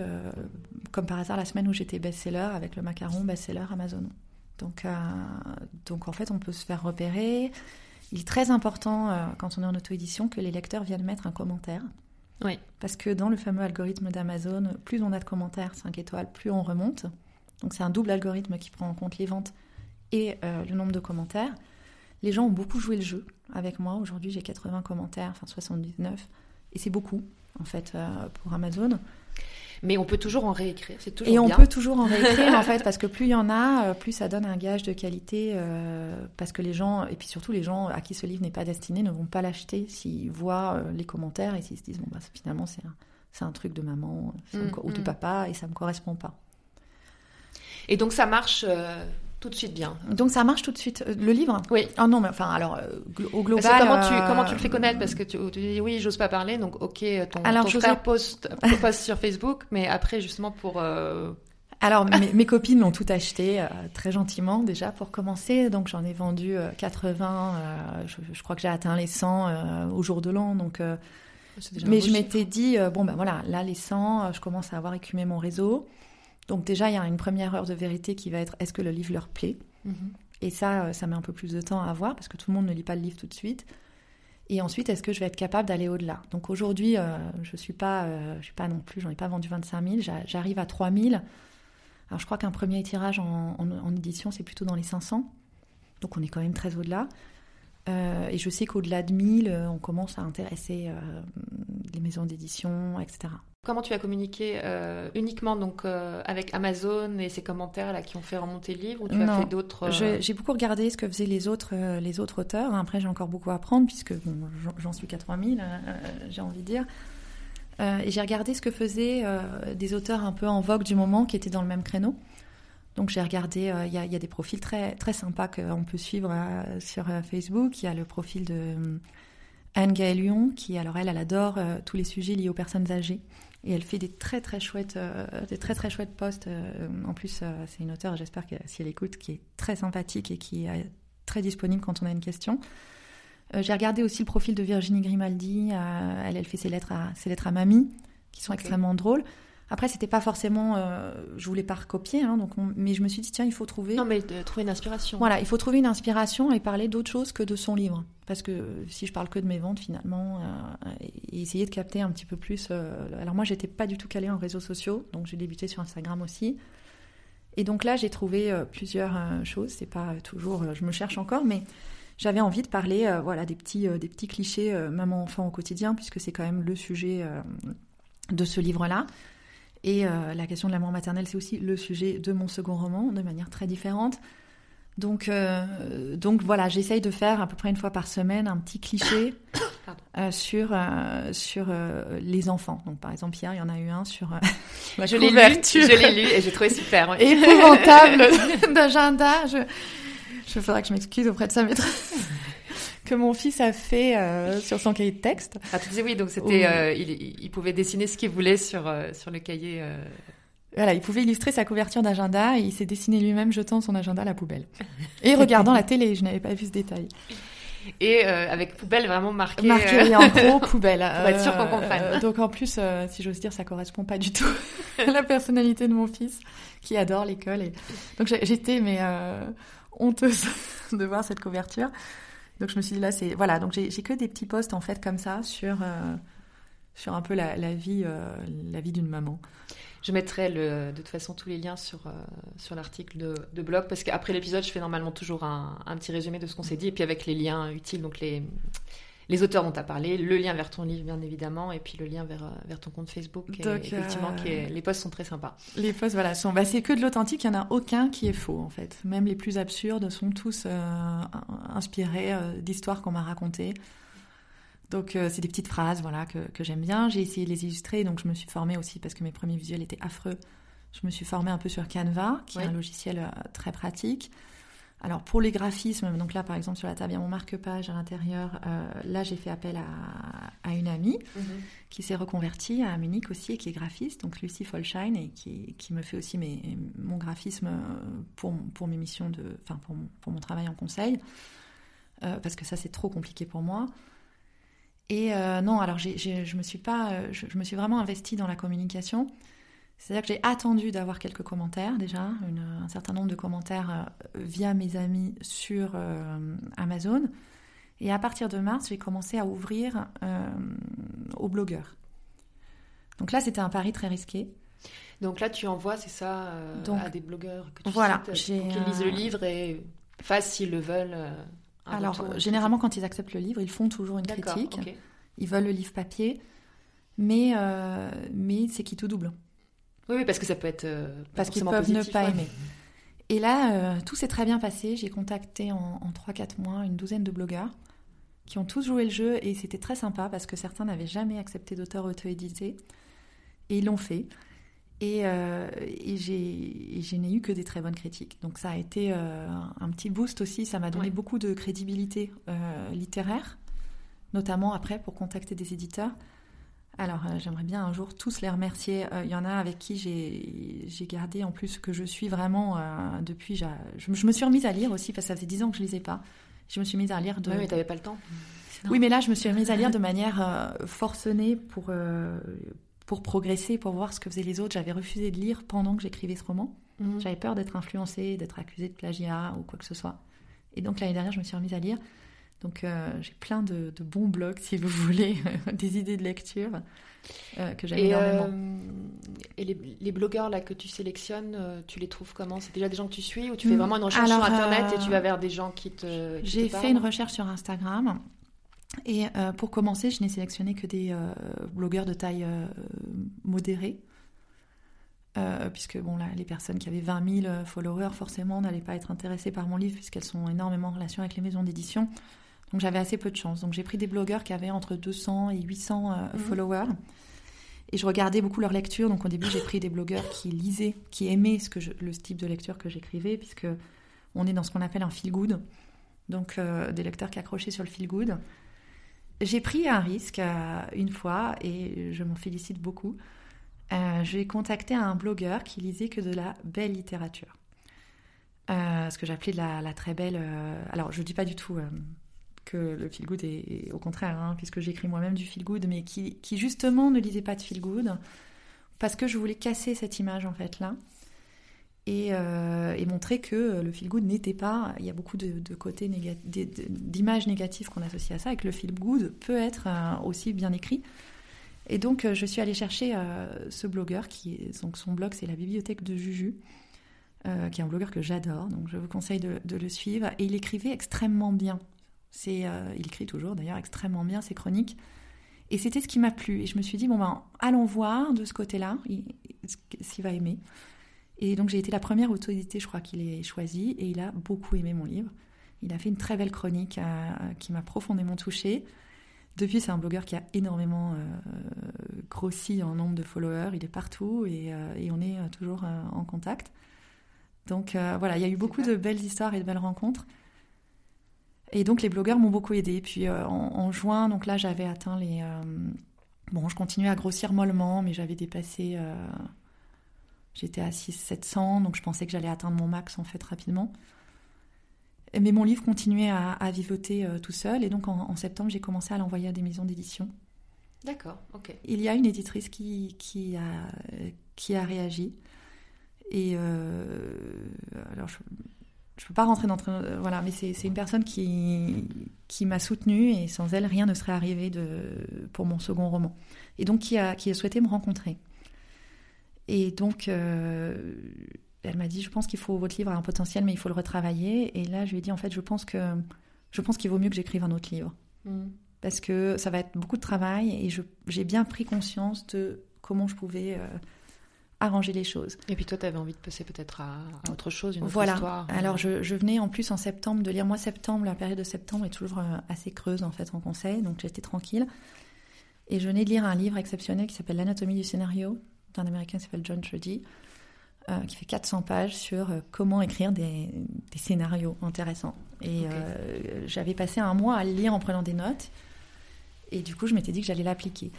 comme par hasard la semaine où j'étais best-seller avec le macaron best-seller Amazon. Donc, donc en fait, on peut se faire repérer. Il est très important quand on est en auto-édition que les lecteurs viennent mettre un commentaire. Oui. Parce que dans le fameux algorithme d'Amazon, plus on a de commentaires 5 étoiles, plus on remonte. Donc c'est un double algorithme qui prend en compte les ventes et le nombre de commentaires. Les gens ont beaucoup joué le jeu avec moi. Aujourd'hui, j'ai 80 commentaires, enfin 79. Et c'est beaucoup, en fait, euh, pour Amazon. Mais on peut toujours en réécrire, c'est toujours Et on bien. peut toujours en réécrire, en fait, parce que plus il y en a, euh, plus ça donne un gage de qualité. Euh, parce que les gens, et puis surtout les gens à qui ce livre n'est pas destiné, ne vont pas l'acheter s'ils voient les commentaires et s'ils se disent, bon, bah, finalement, c'est un, un, truc de maman mmh, ou de mmh. papa et ça ne me correspond pas. Et donc ça marche tout de suite bien. Donc ça marche tout de suite. Le livre? Oui. Ah non, mais enfin, alors, au global. Parce que comment, tu, comment tu le fais connaître? Parce que tu, tu dis oui, j'ose pas parler, donc ok, ton, alors, ton frère poste, poste sur Facebook, mais après, justement, pour. Euh... Alors, mes, mes, copines l'ont tout acheté euh, très gentiment déjà pour commencer. Donc, j'en ai vendu euh, 80. Euh, je, je, crois que j'ai atteint les 100 au jour de l'an. Donc, mais je m'étais dit, bon, ben voilà, là, les 100, je commence à avoir écumé mon réseau. Donc déjà, il y a une première heure de vérité qui va être est-ce que le livre leur plaît? -hmm. Et ça, ça met un peu plus de temps à avoir parce que tout le monde ne lit pas le livre tout de suite. Et ensuite, est-ce que je vais être capable d'aller au-delà? Donc aujourd'hui, euh, je suis pas, euh, je suis pas non plus, j'en ai pas vendu 25 000, j'arrive à 3 000. Alors je crois qu'un premier tirage en, en, en édition, c'est plutôt dans les 500. Donc on est quand même très au-delà. Euh, et je sais qu'au-delà de 1000, on commence à intéresser euh, les maisons d'édition, etc. Comment tu as communiqué euh, uniquement donc euh, avec Amazon et ces commentaires là qui ont fait remonter le livre ou tu non, as fait d'autres euh... J'ai beaucoup regardé ce que faisaient les autres les autres auteurs. Après j'ai encore beaucoup à apprendre puisque bon, j'en suis qu'à 3000, j'ai envie de dire. et j'ai regardé ce que faisaient des auteurs un peu en vogue du moment qui étaient dans le même créneau. Donc j'ai regardé, il y, y, a des profils très très sympas qu'on peut suivre sur Facebook. Il y a le profil de Anne Gaëlle Lyon qui alors elle elle adore tous les sujets liés aux personnes âgées et elle fait des très très chouettes euh, des très très chouettes posts euh, en plus euh, c'est une auteure j'espère que si elle écoute qui est très sympathique et qui est très disponible quand on a une question j'ai regardé aussi le profil de Virginie Grimaldi elle elle fait ses lettres à ses lettres à mamie qui sont okay. extrêmement drôles après, c'était pas forcément, euh, je voulais pas recopier, hein, donc on, mais je me suis dit tiens, il faut trouver. Non, mais de trouver une inspiration. Voilà, il faut trouver une inspiration et parler d'autre chose que de son livre, parce que si je parle que de mes ventes finalement, euh, et essayer de capter un petit peu plus. Euh, alors moi, j'étais pas du tout calée en réseaux sociaux, donc j'ai débuté sur Instagram aussi. Et donc là, j'ai trouvé euh, plusieurs choses. C'est pas toujours, je me cherche encore, mais j'avais envie de parler, voilà, des petits, des petits clichés maman-enfant au quotidien, puisque c'est quand même le sujet de ce livre-là. Et euh, la question de l'amour maternel, c'est aussi le sujet de mon second roman, de manière très différente. Donc, euh, donc voilà, j'essaye de faire à peu près une fois par semaine un petit cliché euh, sur, euh, sur les enfants. Donc par exemple, hier, il y en a eu un sur la je l'ai lu, je l'ai lu et j'ai trouvé super. Ouais. Épouvantable d'agenda. Je, je faudra que je m'excuse auprès de sa maîtresse que mon fils a fait euh, sur son cahier de texte. Ah, tu disais oui, donc c'était, euh, il, il, pouvait dessiner ce qu'il voulait sur, euh, sur le cahier. Voilà, il pouvait illustrer sa couverture d'agenda et il s'est dessiné lui-même jetant son agenda à la poubelle. Et regardant la télé, je n'avais pas vu ce détail. Et avec poubelle vraiment marqué. Marqué en gros poubelle. Pour être sûr qu'on comprenne. donc en plus, si j'ose dire, ça correspond pas du tout à la personnalité de mon fils qui adore l'école. Et... Donc j'étais mais honteuse de voir cette couverture. Donc je me suis dit là, c'est voilà, donc j'ai que des petits posts en fait comme ça sur euh, sur un peu la, vie euh, la vie d'une maman. Je mettrai de toute façon tous les liens sur euh, sur l'article de, de, blog parce qu'après l'épisode, je fais normalement toujours un, un petit résumé de ce qu'on s'est dit et puis avec les liens utiles, donc les les auteurs dont tu as parlé, le lien vers ton livre bien évidemment, et puis le lien vers, vers ton compte Facebook. Donc, effectivement, euh... qui est... les posts sont très sympas. Les posts, voilà, sont... Bah, c'est que de l'authentique, il n'y en a aucun qui est faux en fait. Même les plus absurdes sont tous euh, inspirés euh, d'histoires qu'on m'a racontées. Donc euh, c'est des petites phrases voilà, que, que j'aime bien. J'ai essayé de les illustrer, donc je me suis formée aussi parce que mes premiers visuels étaient affreux. Je me suis formée un peu sur Canva, qui ouais. est un logiciel très pratique. Alors pour les graphismes, donc là par exemple sur la table il y a mon marque-page à l'intérieur. Euh, là j'ai fait appel à, à une amie -hmm. qui s'est reconvertie à Munich aussi et qui est graphiste, donc Lucie Folshine et qui, qui me fait aussi mes, mon graphisme pour, pour mes missions de, enfin pour, pour mon travail en conseil euh, parce que ça c'est trop compliqué pour moi. Et euh, non alors j ai, j ai, je me suis pas, je, je, me suis vraiment investie dans la communication. C'est-à-dire que j'ai attendu d'avoir quelques commentaires déjà, un certain nombre de commentaires via mes amis sur Amazon. Et à partir de mars, j'ai commencé à ouvrir aux blogueurs. Donc là, c'était un pari très risqué. Donc là, tu envoies, c'est ça, à des blogueurs que tu voilà, cites, pour qu'ils lisent le livre et fassent s'ils le veulent. Alors, généralement, quand ils acceptent le livre, ils font toujours une critique. Ils veulent le livre papier, mais, euh, mais c'est qui tout double. Oui, oui, parce que ça peut être. Euh, parce qu'ils peuvent ne pas aimer. Et là, euh, tout s'est très bien passé. J'ai contacté en, en 3-4 mois une douzaine de blogueurs qui ont tous joué le jeu et c'était très sympa parce que certains n'avaient jamais accepté d'auteur auto-édité et ils l'ont fait. Et, euh, et je n'ai eu que des très bonnes critiques. Donc ça a été euh, un petit boost aussi, ça m'a donné beaucoup de crédibilité euh, littéraire, notamment après pour contacter des éditeurs. Alors j'aimerais bien un jour tous les remercier. Il y en a avec qui j'ai gardé en plus que je suis vraiment depuis... Je, je, me suis remise à lire aussi parce que ça faisait dix ans que je ne lisais pas. Je me suis mise à lire de... Oui mais tu n'avais pas le temps. Oui mais là je me suis remise à lire de manière forcenée pour pour progresser, pour voir ce que faisaient les autres. J'avais refusé de lire pendant que j'écrivais ce roman. Mhm. J'avais peur d'être influencée, d'être accusée de plagiat ou quoi que ce soit. Et donc l'année dernière, je me suis remise à lire. Donc euh, j'ai plein de, bons blogs, si vous voulez, des idées de lecture euh, que j'aime énormément. Euh, et les, blogueurs là que tu sélectionnes, tu les trouves comment? C'est déjà des gens que tu suis ou tu fais mm. vraiment une recherche sur Internet et tu vas vers des gens qui te... J'ai fait une recherche sur Instagram et pour commencer, je n'ai sélectionné que des blogueurs de taille euh, modérée. puisque bon, là, les personnes qui avaient 20 000 followers, forcément, n'allaient pas être intéressées par mon livre, puisqu'elles sont énormément en relation avec les maisons d'édition. Donc j'avais assez peu de chance. Donc j'ai pris des blogueurs qui avaient entre 200 et 800 mhm. followers. Et je regardais beaucoup leur lecture. Donc au début, j'ai pris des blogueurs qui lisaient, qui aimaient ce que le type de lecture que j'écrivais, puisque on est dans ce qu'on appelle un feel good. Donc des lecteurs qui accrochaient sur le feel good. J'ai pris un risque euh, une fois et je m'en félicite beaucoup. Euh, j'ai contacté un blogueur qui lisait que de la belle littérature. Euh, ce que j'appelais la, la, très belle. alors, je ne dis pas du tout que le feel good est, au contraire, hein, puisque j'écris moi-même du feel good, mais qui, justement ne lisait pas de feel good, parce que je voulais casser cette image en fait là. Euh, et, montrer que le feel good n'était pas. Il y a beaucoup de, côtés d'images négatives qu'on associe à ça, et que le feel good peut être euh, aussi bien écrit. Et donc, euh, je suis allée chercher ce blogueur qui donc son blog c'est la bibliothèque de Juju, qui est un blogueur que j'adore. Donc, je vous conseille de, le suivre. Et il écrivait extrêmement bien. C'est, il écrit toujours d'ailleurs extrêmement bien ses chroniques. Et c'était ce qui m'a plu. Et je me suis dit bon ben, allons voir de ce côté-là ce qu'il va aimer. Et donc j'ai été la première autorité, je crois qu'il ait choisi, et il a beaucoup aimé mon livre. Il a fait une très belle chronique euh, qui m'a profondément touchée. Depuis, c'est un blogueur qui a énormément euh, grossi en nombre de followers. Il est partout et, euh, on est toujours en contact. Donc voilà, il y a eu beaucoup de belles histoires et de belles rencontres. Et donc les blogueurs m'ont beaucoup aidé. Puis en, en, juin, donc là, j'avais atteint les. bon, je continuais à grossir mollement, mais j'avais dépassé J'étais à 600-700, donc je pensais que j'allais atteindre mon max en fait rapidement. Mais mon livre continuait à, vivoter euh, tout seul, et donc en, septembre, j'ai commencé à l'envoyer à des maisons d'édition. D'accord, ok. Il y a une éditrice qui, qui, a, qui a réagi. Et euh, alors, je ne peux pas rentrer dans. Euh, voilà, mais c'est une personne qui, qui m'a soutenue, et sans elle, rien ne serait arrivé de, pour mon second roman. Et donc, qui a, qui a souhaité me rencontrer. Et donc, euh, elle m'a dit, je pense qu'il faut votre livre a un potentiel, mais il faut le retravailler. Et là, je lui ai dit, en fait, je pense que je pense qu'il vaut mieux que j'écrive un autre livre, mm. parce que ça va être beaucoup de travail et j'ai bien pris conscience de comment je pouvais euh, arranger les choses. Et puis toi, tu avais envie de passer peut-être à, autre chose, une autre voilà. histoire. Alors, je, je, venais en plus en septembre de lire. Moi, septembre, la période de septembre est toujours euh, assez creuse en fait en conseil, donc j'étais tranquille. Et je venais de lire un livre exceptionnel qui s'appelle L'anatomie du scénario d'un américain qui s'appelle John Jody, euh, qui fait 400 pages sur euh, comment écrire des, scénarios intéressants. Et euh, j'avais passé un mois à le lire en prenant des notes. Et du coup, je m'étais dit que j'allais l'appliquer.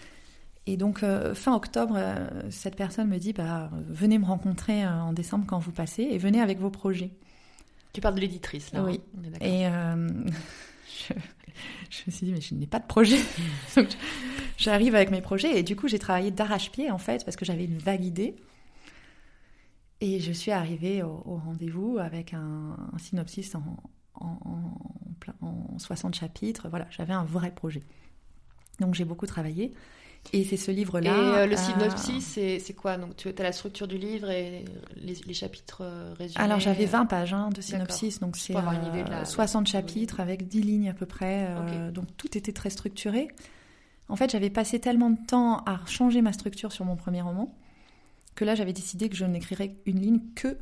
Et donc, fin octobre, cette personne me dit bah, Venez me rencontrer en décembre quand vous passez et venez avec vos projets. Tu parles de l'éditrice, là. Oui. Hein et je, je, me suis dit Mais je n'ai pas de projet. J'arrive avec mes projets et du coup j'ai travaillé d'arrache-pied en fait parce que j'avais une vague idée Et je suis arrivée au, rendez-vous avec un, synopsis en, en, en, 60 chapitres. Voilà, j'avais un vrai projet. Donc j'ai beaucoup travaillé. Et c'est ce livre-là. Et euh, le synopsis, c'est quoi? Donc tu as la structure du livre et les, chapitres euh, résumés Alors j'avais 20 pages hein, de synopsis, donc c'est 60 chapitres avec 10 lignes à peu près. Donc tout était très structuré. En fait, j'avais passé tellement de temps à changer ma structure sur mon premier roman que là, j'avais décidé que je n'écrirais une ligne que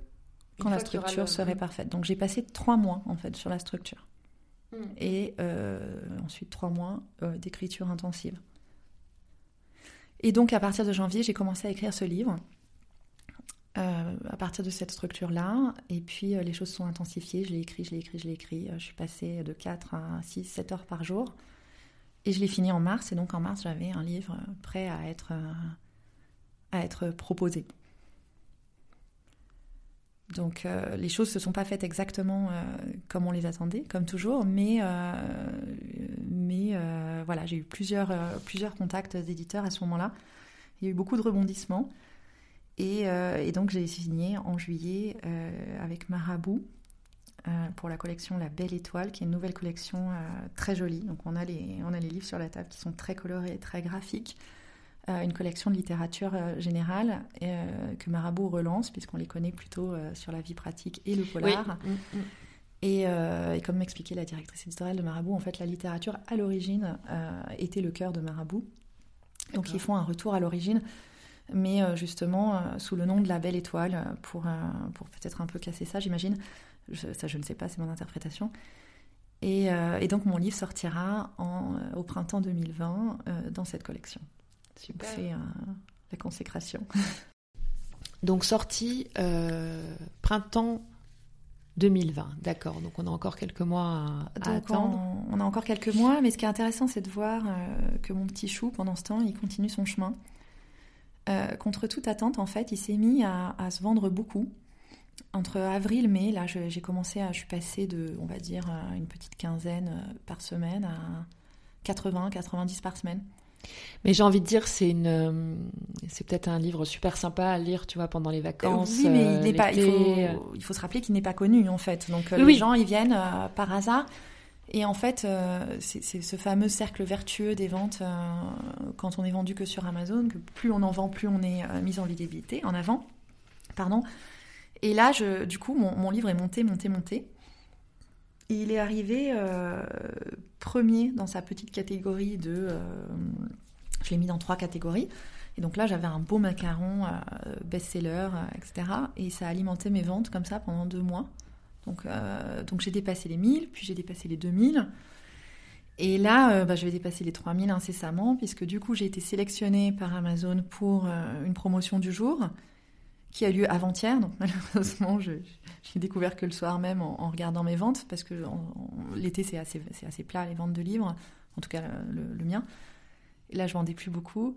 quand la structure serait parfaite. Donc j'ai passé trois mois en fait sur la structure. Hmm. Et euh, ensuite trois mois euh, d'écriture intensive. Et donc à partir de janvier, j'ai commencé à écrire ce livre. Euh, à partir de cette structure-là, et puis les choses sont intensifiées, je l'ai écrit, je l'ai écrit, je l'ai écrit, je suis passée de 4 à 6, 7 heures par jour, et je l'ai fini en mars, et donc en mars, j'avais un livre prêt à être, à être proposé. Donc euh, les choses ne se sont pas faites exactement euh, comme on les attendait, comme toujours, mais, euh, mais voilà, j'ai eu plusieurs, plusieurs contacts d'éditeurs à ce moment-là. Il y a eu beaucoup de rebondissements. Et, et donc j'ai signé en juillet avec Marabout pour la collection La Belle Étoile, qui est une nouvelle collection très jolie. Donc on a, les, on a les livres sur la table qui sont très colorés très graphiques. Euh, une collection de littérature euh, générale euh, que Marabout relance, puisqu'on les connaît plutôt sur la vie pratique et le polar. Mm, mm. Et, comme m'expliquait la directrice éditoriale de Marabout, en fait, la littérature à l'origine était le cœur de Marabout. Donc ils font un retour à l'origine, mais justement sous le nom de la Belle Étoile, pour, pour peut-être un peu casser ça, j'imagine. ça, je ne sais pas, c'est mon interprétation. Et, et, donc mon livre sortira en, au printemps 2020 dans cette collection. Super. C'est euh, la consécration. Donc sortie euh, printemps 2020, d'accord. Donc on a encore quelques mois à, attendre. On, a encore quelques mois, mais ce qui est intéressant, c'est de voir euh, que mon petit chou, pendant ce temps, il continue son chemin. contre toute attente, en fait, il s'est mis à, se vendre beaucoup. Entre avril mai, là, j'ai commencé à, je suis passée de, on va dire, une petite quinzaine par semaine à 80, 90 par semaine. Mais j'ai envie de dire, c'est une, euh, c'est peut-être un livre super sympa à lire, tu vois, pendant les vacances. Oui, mais il n'est pas. Il faut, il faut, se rappeler qu'il n'est pas connu en fait. Donc euh, les gens, ils viennent euh, par hasard. Et en fait, c'est ce fameux cercle vertueux des ventes quand on est vendu que sur Amazon, que plus on en vend, plus on est mis en visibilité, en avant. Pardon. Et là, je, du coup, mon, mon, livre est monté, monté, monté. Il est arrivé premier dans sa petite catégorie de. Euh, je l'ai mis dans trois catégories. Et donc là, j'avais un beau macaron euh, best-seller, euh, etc. Et ça a alimenté mes ventes comme ça pendant deux mois. Donc, donc j'ai dépassé les 1000, puis j'ai dépassé les 2000. Et là, bah, je vais dépasser les 3000 incessamment, puisque du coup, j'ai été sélectionnée par Amazon pour une promotion du jour qui a lieu avant-hier. Donc malheureusement, je, j'ai découvert que le soir même en, regardant mes ventes, parce que l'été c'est assez, plat les ventes de livres, en tout cas le, mien. Et là, je vendais plus beaucoup.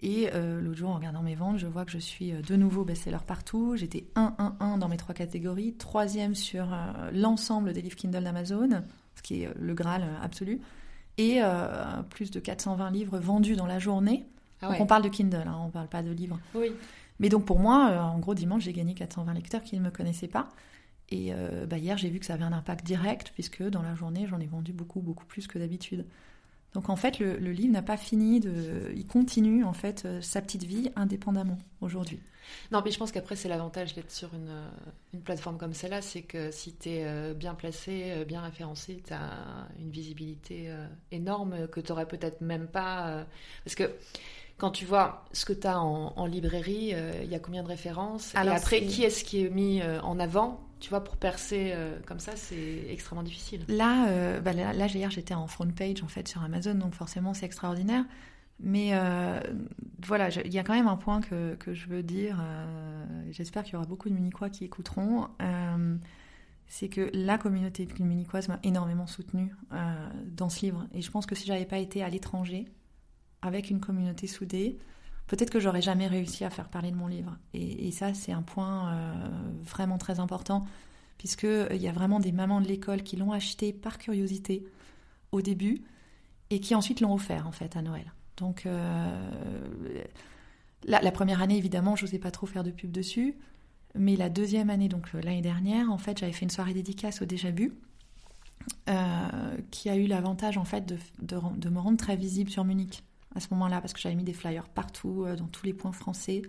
Et euh, l'autre jour, en regardant mes ventes, je vois que je suis euh, de nouveau best-seller partout. J'étais 1-1-1 dans mes trois catégories, troisième sur euh, l'ensemble des livres Kindle d'Amazon, ce qui est le Graal absolu, et plus de 420 livres vendus dans la journée. Ah donc on parle de Kindle, hein, on ne parle pas de livres. Oui. Mais donc pour moi, euh, en gros, dimanche, j'ai gagné 420 lecteurs qui ne me connaissaient pas. Et euh, bah, hier, j'ai vu que ça avait un impact direct, puisque dans la journée, j'en ai vendu beaucoup, beaucoup plus que d'habitude. Donc en fait, le, livre n'a pas fini de... Il continue, en fait, euh, sa petite vie indépendamment aujourd'hui. Non, mais je pense qu'après, c'est l'avantage d'être sur une, une, plateforme comme celle-là, c'est que si tu es bien placé, bien référencé, tu as une visibilité énorme que tu n'aurais peut-être même pas... Parce que quand tu vois ce que tu as en, librairie, euh, il y a combien de références? Et après, qui est-ce qui est mis euh, en avant? Tu vois, pour percer euh, comme ça, c'est extrêmement difficile. Là, bah, là, hier, j'étais en front page en fait sur Amazon, donc forcément, c'est extraordinaire. Mais voilà, il y a quand même un point que, que je veux dire. J'espère qu'il y aura beaucoup de munichois qui écouteront. c'est que la communauté munichoise m'a énormément soutenue dans ce livre. Et je pense que si j'avais pas été à l'étranger, avec une communauté soudée, peut-être que j'aurais jamais réussi à faire parler de mon livre. Et, ça, c'est un point euh, vraiment très important, puisqu'il euh, y a vraiment des mamans de l'école qui l'ont acheté par curiosité au début et qui ensuite l'ont offert en fait à Noël. Donc euh, la, première année, évidemment, je n'osais pas trop faire de pub dessus. Mais la deuxième année, donc l'année dernière, en fait, j'avais fait une soirée dédicace au Déjà Bu, qui a eu l'avantage en fait de, de, me rendre très visible sur Munich à ce moment-là, parce que j'avais mis des flyers partout, dans tous les points français.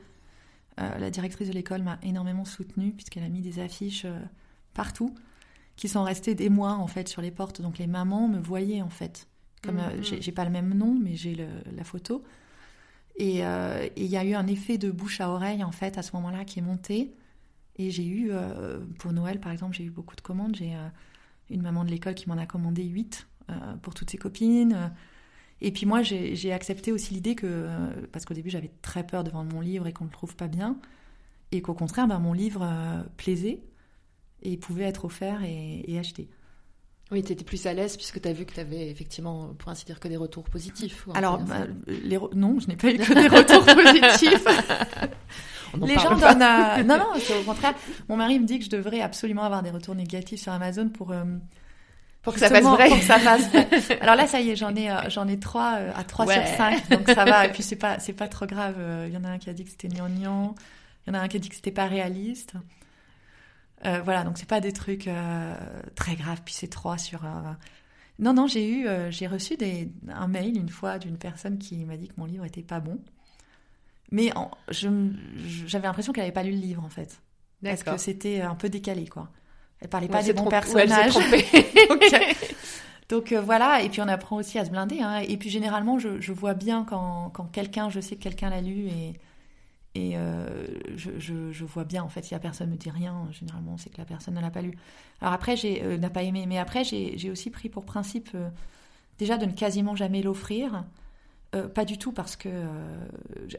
la directrice de l'école m'a énormément soutenue, puisqu'elle a mis des affiches partout qui sont restés des mois en fait sur les portes. Donc les mamans me voyaient en fait. Comme mm, euh, mm. j'ai pas le même nom, mais j'ai la photo. Euh, et il y a eu un effet de bouche à oreille en fait à ce moment-là qui est monté. Et j'ai eu, euh, pour Noël par exemple, j'ai eu beaucoup de commandes. J'ai une maman de l'école qui m'en a commandé 8 pour toutes ses copines. Et puis moi, j'ai accepté aussi l'idée que, parce qu'au début j'avais très peur de vendre mon livre et qu'on ne le trouve pas bien, et qu'au contraire, ben, mon livre plaisait et pouvait être offert et, acheté. Oui, tu étais plus à l'aise puisque tu as vu que tu avais effectivement, pour ainsi dire, que des retours positifs. Alors, bah, les non, je n'ai pas eu que des retours positifs. les gens donnent à... Non, non, c'est au contraire. Mon mari me dit que je devrais absolument avoir des retours négatifs sur Amazon pour... Euh, pour que ça fasse vrai. Pour que ça fasse vrai. Alors là, ça y est, j'en ai, euh, j'en ai trois euh, à 3 sur 5, donc ça va. Et puis c'est pas, c'est pas trop grave. Il y en a un qui a dit que c'était gnangnan. Il y en a un qui a dit que c'était pas réaliste. Euh, voilà, donc c'est pas des trucs euh, très graves. Puis c'est trois sur. Non, non, j'ai eu, euh, j'ai reçu des, un mail une fois d'une personne qui m'a dit que mon livre était pas bon. Mais j'avais l'impression qu'elle avait pas lu le livre en fait, parce que c'était un peu décalé quoi. Elle parlait pas des bons personnages. Donc voilà, et puis on apprend aussi à se blinder. Hein. Et puis généralement, je, je vois bien quand, quand quelqu'un, je sais que quelqu'un l'a lu et et euh, je, vois bien, en fait, si la personne me dit rien, généralement, c'est que la personne ne l'a pas lu. Alors après, j'ai euh, n'a pas aimé, mais après, j'ai aussi pris pour principe euh, déjà de ne quasiment jamais l'offrir. pas du tout parce que...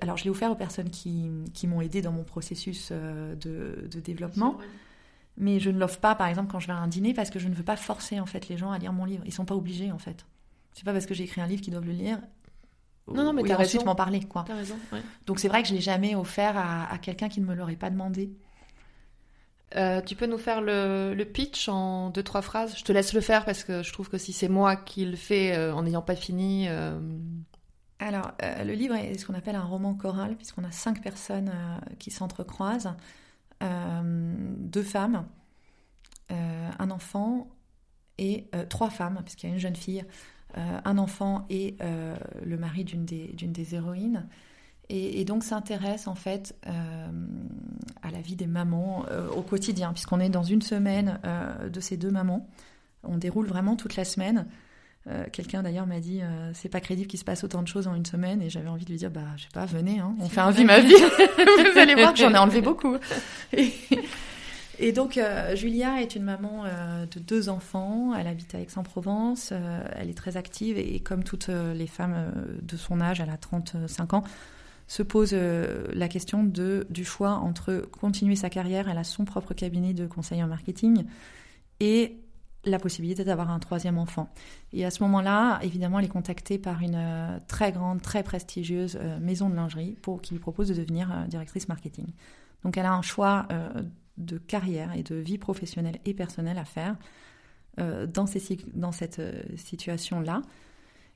alors, je l'ai offert aux personnes qui, qui m'ont aidé dans mon processus de, de, développement. Mais je ne l'offre pas, par exemple, quand je vais à un dîner, parce que je ne veux pas forcer, en fait, les gens à lire mon livre. Ils sont pas obligés, en fait. C'est pas parce que j'ai écrit un livre qu'ils doivent le lire non, non, mais tu as ensuite m'en parler, quoi. As raison, Donc c'est vrai que je l'ai jamais offert à, quelqu'un qui ne me l'aurait pas demandé. Euh, tu peux nous faire le, pitch en deux trois phrases? Je te laisse le faire parce que je trouve que si c'est moi qui le fais euh, en n'ayant pas fini. Euh, Alors, le livre est ce qu'on appelle un roman choral, puisqu'on a cinq personnes qui s'entrecroisent deux femmes, un enfant et trois femmes, puisqu'il y a une jeune fille euh, un enfant et euh, le mari d'une des, héroïnes. Et, donc s'intéresse en fait euh, à la vie des mamans au quotidien, puisqu'on est dans une semaine de ces deux mamans. On déroule vraiment toute la semaine. Quelqu'un d'ailleurs m'a dit c'est pas crédible qu'il se passe autant de choses en une semaine et j'avais envie de lui dire bah je sais pas venez hein, on fait un vie ma vie vous allez voir que j'en ai enlevé beaucoup et, et donc, euh, Julia est une maman euh, de deux enfants. Elle habite à Aix-en-Provence. Euh, elle est très active et, comme toutes les femmes de son âge, elle a 35 ans, se pose la question de, du choix entre continuer sa carrière. Elle a son propre cabinet de conseil en marketing et la possibilité d'avoir un troisième enfant. Et à ce moment-là, évidemment, elle est contactée par une très grande, très prestigieuse maison de lingerie pour, qui lui propose de devenir directrice marketing. Donc elle a un choix de carrière et de vie professionnelle et personnelle à faire euh, dans, ces, dans, cette euh, situation-là.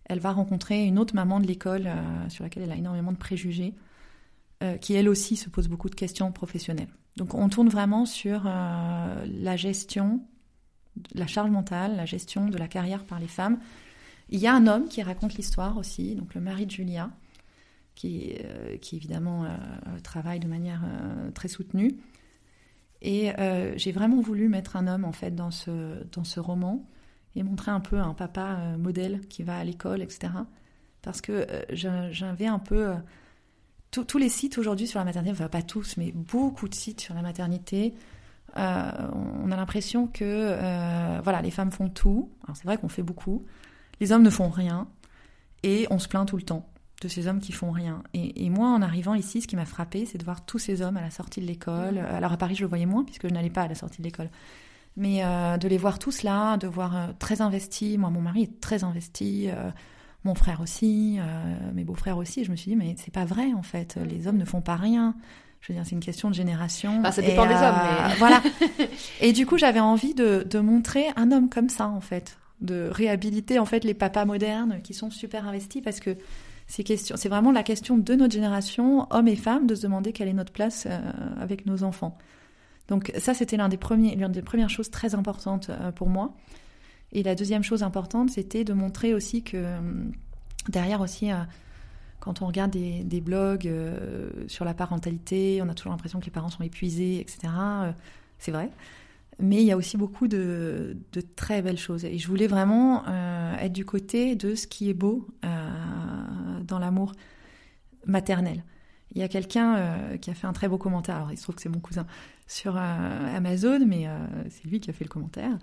Elle va rencontrer une autre maman de l'école euh, sur laquelle elle a énormément de préjugés, qui elle aussi se pose beaucoup de questions professionnelles. Donc on tourne vraiment sur la gestion, la charge mentale, la gestion de la carrière par les femmes. Il y a un homme qui raconte l'histoire aussi, donc le mari de Julia, qui, qui évidemment travaille de manière très soutenue. Et euh, j'ai vraiment voulu mettre un homme en fait dans ce, dans ce roman et montrer un peu un papa euh, modèle qui va à l'école, etc. Parce que euh, j'avais un peu... tous les sites aujourd'hui sur la maternité, enfin pas tous, mais beaucoup de sites sur la maternité, on a l'impression que voilà, les femmes font tout. Alors c'est vrai qu'on fait beaucoup. Les hommes ne font rien. Et on se plaint tout le temps de ces hommes qui font rien. Et, moi, en arrivant ici, ce qui m'a frappé, c'est de voir tous ces hommes à la sortie de l'école. Mmh. Alors à Paris, je le voyais moins puisque je n'allais pas à la sortie de l'école. Mais euh, de les voir tous là, de voir euh, très investis. Moi, mon mari est très investi, euh, mon frère aussi, mes beaux-frères aussi. je me suis dit, mais c'est pas vrai en fait. Les hommes ne font pas rien. Je veux dire, c'est une question de génération. ça dépend des hommes, mais voilà. Et du coup, j'avais envie de, de montrer un homme comme ça en fait, de réhabiliter en fait les papas modernes qui sont super investis parce que c'est vraiment la question de notre génération, hommes et femmes, de se demander quelle est notre place euh, avec nos enfants. Donc ça, c'était l'un des premiers, l'une des premières choses très importantes pour moi. Et la deuxième chose importante, c'était de montrer aussi que derrière aussi, quand on regarde des, blogs sur la parentalité, on a toujours l'impression que les parents sont épuisés, etc. c'est vrai. Mais il y a aussi beaucoup de, très belles choses. Et je voulais vraiment être du côté de ce qui est beau dans l'amour maternel. Il y a quelqu'un euh, qui a fait un très beau commentaire, alors il se trouve que c'est mon cousin, sur euh, Amazon, mais euh, c'est lui qui a fait le commentaire.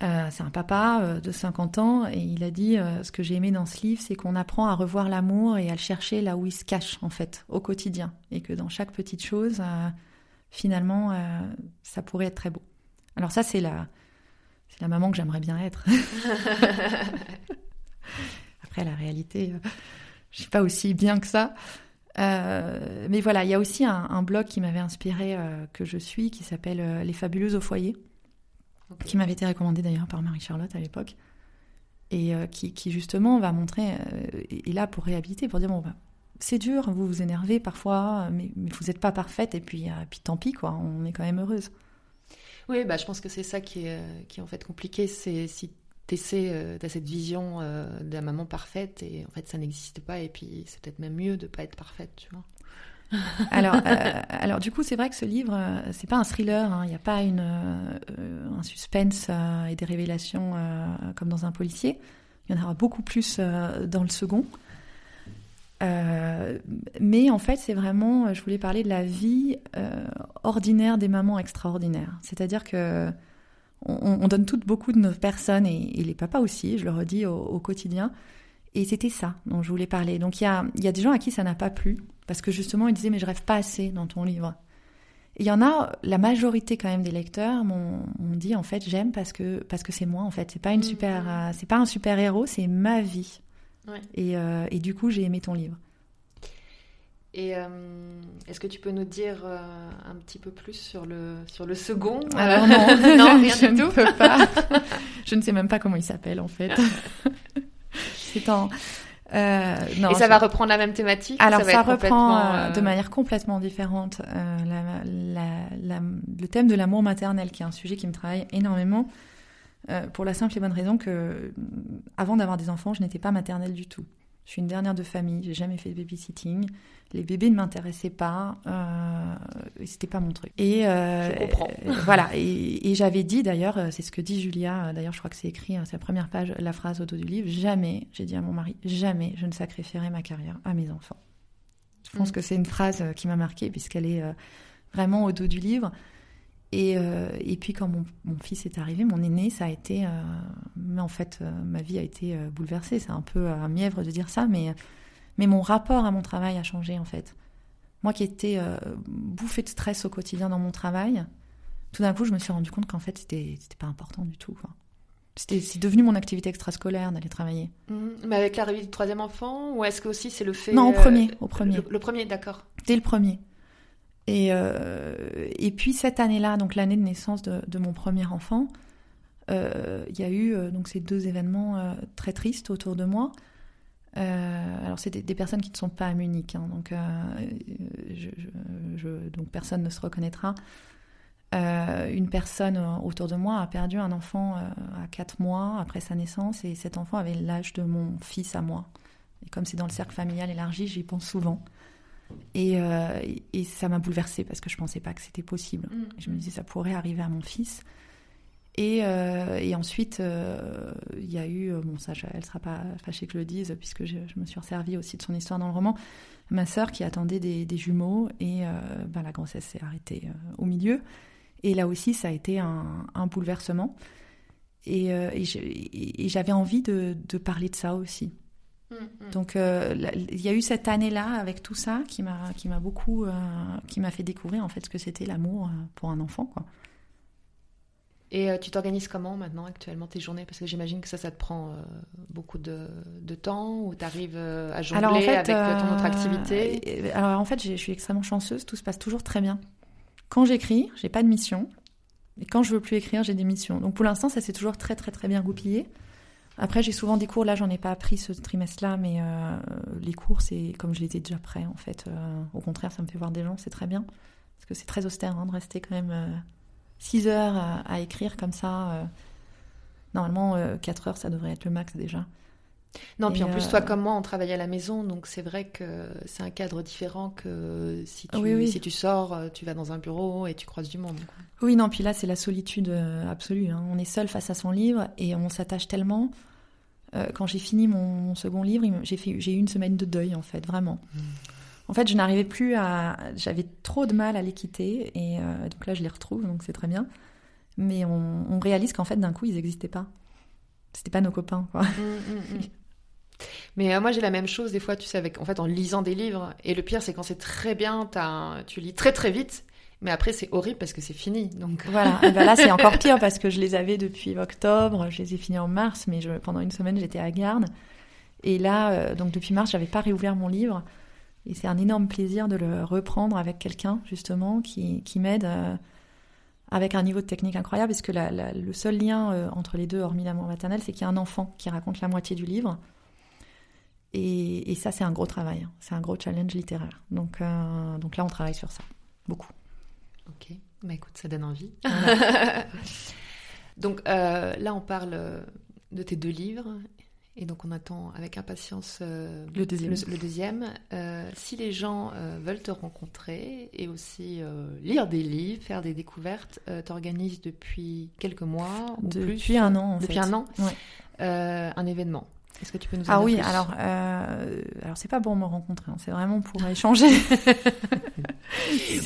C'est un papa de 50 ans et il a dit ce que j'ai aimé dans ce livre, c'est qu'on apprend à revoir l'amour et à le chercher là où il se cache en fait au quotidien et que dans chaque petite chose, finalement, ça pourrait être très beau. Alors ça, c'est la, c'est la maman que j'aimerais bien être. Après, la réalité, je suis pas aussi bien que ça. Euh, mais voilà, il y a aussi un, blog qui m'avait inspiré, euh, que je suis, qui s'appelle euh, Les Fabuleuses au foyer, qui m'avait été recommandé d'ailleurs par Marie-Charlotte à l'époque, et qui, qui, justement va montrer, est là pour réhabiliter, pour dire bon, bah, c'est dur, vous vous énervez parfois, mais, vous n'êtes pas parfaite, et puis, puis tant pis, quoi, on est quand même heureuse. Oui, bah, je pense que c'est ça qui est, qui en fait compliqué, c'est si t'essaies, euh, cette vision euh, de la maman parfaite et en fait ça n'existe pas et puis c'est peut-être même mieux de pas être parfaite, tu vois. alors, euh, alors du coup, c'est vrai que ce livre, c'est pas un thriller. Hein. Il n'y a pas une, un suspense et des révélations comme dans un policier. Il y en aura beaucoup plus dans le second. mais en fait, c'est vraiment, je voulais parler de la vie ordinaire des mamans extraordinaires. C'est-à-dire que on, donne toutes beaucoup de nos personnes et, les papas aussi, je le redis au, quotidien. Et c'était ça dont je voulais parler. Donc il y a, y a, des gens à qui ça n'a pas plu, parce que justement ils disaient mais je rêve pas assez dans ton livre. Et il y en a, la majorité quand même des lecteurs m'ont dit en fait j'aime parce que parce que c'est moi en fait. C'est pas une mmh. super, euh, c'est pas un super héros, c'est ma vie. Et, euh, et, du coup j'ai aimé ton livre. Et euh, est-ce que tu peux nous dire euh, un petit peu plus sur le, sur le second Alors non, non rien je du ne peux pas. je ne sais même pas comment il s'appelle en fait. C'est en... Euh, non, et ça va reprendre la même thématique Alors ça, reprend de manière complètement différente la, la, le thème de l'amour maternel, qui est un sujet qui me travaille énormément, pour la simple et bonne raison que avant d'avoir des enfants, je n'étais pas maternelle du tout. Je suis une dernière de famille, j'ai jamais fait de babysitting les bébés ne m'intéressaient pas, euh, c'était pas mon truc. Et euh, je comprends. Euh, voilà. Et, j'avais dit d'ailleurs, c'est ce que dit Julia. D'ailleurs, je crois que c'est écrit, hein, sa première page, la phrase au dos du livre. Jamais, j'ai dit à mon mari, jamais je ne sacrifierai ma carrière à mes enfants. Je pense mm. que c'est une phrase qui m'a marquée puisqu'elle est vraiment au dos du livre. Et, et puis quand mon, mon, fils est arrivé, mon aîné, ça a été, mais en fait, ma vie a été bouleversée. C'est un peu un mièvre de dire ça, mais mais mon rapport à mon travail a changé en fait. Moi qui étais euh, bouffée de stress au quotidien dans mon travail, tout d'un coup je me suis rendu compte qu'en fait c'était pas important du tout. C'est devenu mon activité extrascolaire d'aller travailler. Mhm. mais avec l'arrivée du troisième enfant, ou est-ce que aussi c'est le fait Non, au premier, au premier. Le, premier, d'accord. Dès le premier. Et, euh, et puis cette année-là, donc l'année de naissance de, mon premier enfant, euh, il y a eu donc ces deux événements très tristes autour de moi. Euh, alors c'est des, personnes qui ne sont pas à Munich, hein, donc, euh, personne ne se reconnaîtra. Euh, une personne autour de moi a perdu un enfant à 4 mois après sa naissance et cet enfant avait l'âge de mon fils à moi. Et comme c'est dans le cercle familial élargi, j'y pense souvent. Et, et ça m'a bouleversée parce que je ne pensais pas que c'était possible. Mm. Je me disais ça pourrait arriver à mon fils. Euh, et, ensuite, euh, il y a eu, euh, bon ça, elle sera pas fâchée que je le dise, puisque je, me suis resservie aussi de son histoire dans le roman, ma sœur qui attendait des, jumeaux, et ben, la grossesse s'est arrêtée au milieu. Et là aussi, ça a été un, bouleversement. Et, j'avais envie de, parler de ça aussi. Mmh, mmh. Donc, il y a eu cette année-là avec tout ça qui m'a qui m'a beaucoup, qui m'a fait découvrir en fait ce que c'était l'amour pour un enfant, quoi. Et euh, tu t'organises comment maintenant actuellement tes journées? Parce que j'imagine que ça, ça te prend euh, beaucoup de, de, temps ou tu arrives euh, à jongler avec ton autre activité? Alors en fait, je suis extrêmement chanceuse, tout se passe toujours très bien. Quand j'écris, j'ai pas de mission. Et quand je veux plus écrire, j'ai des missions. Donc pour l'instant, ça s'est toujours très très très bien goupillé. Après, j'ai souvent des cours. Là, j'en ai pas appris ce trimestre-là, mais les cours, c'est comme je les ai déjà prêts en fait. au contraire, ça me fait voir des gens, c'est très bien. parce que c'est très austère hein, de rester quand même 6 heures à, écrire comme ça. normalement, 4 heures, ça devrait être le max déjà. Non, puis en plus, toi comme moi, on travaille à la maison, donc c'est vrai que c'est un cadre différent que si tu, si tu sors, tu vas dans un bureau et tu croises du monde. Oui, non, puis là, c'est la solitude absolue. Hein. On est seul face à son livre et on s'attache tellement. quand j'ai fini mon, second livre, j'ai eu une semaine de deuil, en fait, vraiment. Mmh. En fait, je n'arrivais plus à. J'avais trop de mal à les quitter. Et euh, donc là, je les retrouve, donc c'est très bien. Mais on, réalise qu'en fait, d'un coup, ils n'existaient pas. C'était pas nos copains, quoi. Mmh, mmh, mmh. Mais euh, moi, j'ai la même chose des fois, tu sais, avec, en fait, en lisant des livres. Et le pire, c'est quand c'est très bien, as tu lis très très vite. Mais après, c'est horrible parce que c'est fini. Donc voilà. Et ben là, c'est encore pire parce que je les avais depuis octobre. Je les ai finis en mars, mais je, pendant une semaine, j'étais à Garde. Et là, euh, donc depuis mars, j'avais pas réouvert mon livre. Et c'est un énorme plaisir de le reprendre avec quelqu'un, justement, qui, qui m'aide euh, avec un niveau de technique incroyable, parce que le seul lien euh, entre les deux, hormis l'amour maternel, c'est qu'il y a un enfant qui raconte la moitié du livre. Et, et ça, c'est un gros travail, hein. c'est un gros challenge littéraire. Donc, euh, donc là, on travaille sur ça, beaucoup. Ok, bah écoute, ça donne envie. donc là, on parle de tes deux livres et donc on attend avec impatience euh, le deuxième. Le, deuxième. Euh, si les gens euh, veulent te rencontrer et aussi lire des livres, faire des découvertes, t'organises depuis quelques mois ou Depuis un an. En depuis un an. un événement. Est-ce que tu peux nous en Ah oui, plus? alors, alors c'est pas pour me rencontrer, hein, c'est vraiment pour échanger.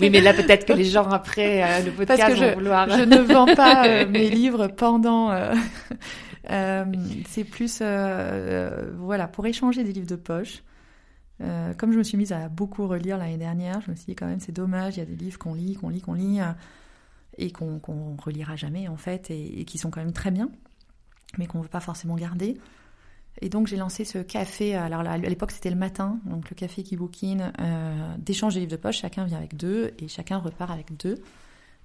oui, mais là peut-être que les gens après le podcast Parce que vont je, vouloir. je ne vends pas mes livres pendant euh, c'est plus, euh, euh, voilà, pour échanger des livres de poche. comme je me suis mise à beaucoup relire l'année dernière, je me suis dit quand même c'est dommage, il y a des livres qu'on lit, qu'on lit, qu'on lit, et qu'on qu relira jamais en fait, et, qui sont quand même très bien, mais qu'on ne veut pas forcément garder. Et donc j'ai lancé ce café, alors à l'époque c'était le matin, donc le café qui bouquine, euh, d'échange des livres de poche, chacun vient avec deux et chacun repart avec deux.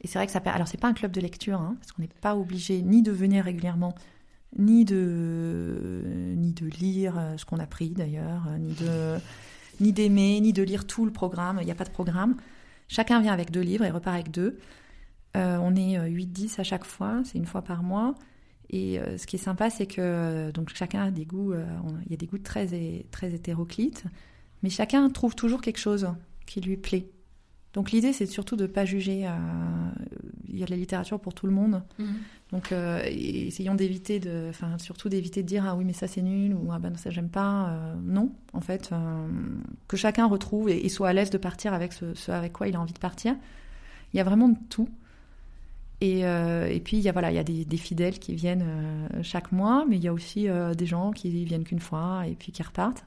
Et c'est vrai que ça... Alors c'est pas un club de lecture, hein, parce qu'on n'est pas obligé ni de venir régulièrement, ni de, ni de lire euh, ce qu'on a pris d'ailleurs, euh, ni de ni d'aimer, ni de lire tout le programme. Il n'y a pas de programme. Chacun vient avec deux livres et repart avec deux. Euh, on est 8-10 à chaque fois, c'est une fois par mois. Et ce qui est sympa, c'est que donc chacun a des goûts, il y a des goûts très, très hétéroclites, mais chacun trouve toujours quelque chose qui lui plaît. Donc l'idée, c'est surtout de ne pas juger. il y a de la littérature pour tout le monde. Mhm. Donc, euh, essayons d'éviter de, enfin, surtout d'éviter de dire ah oui mais ça c'est nul ou ah ben ça j'aime pas. Euh, non, en fait, euh, que chacun retrouve et, soit à l'aise de partir avec ce, avec quoi il a envie de partir. Il y a vraiment de tout. Et, et puis il y a voilà, il y a des, fidèles qui viennent chaque mois, mais il y a aussi des gens qui viennent qu'une fois et puis qui repartent.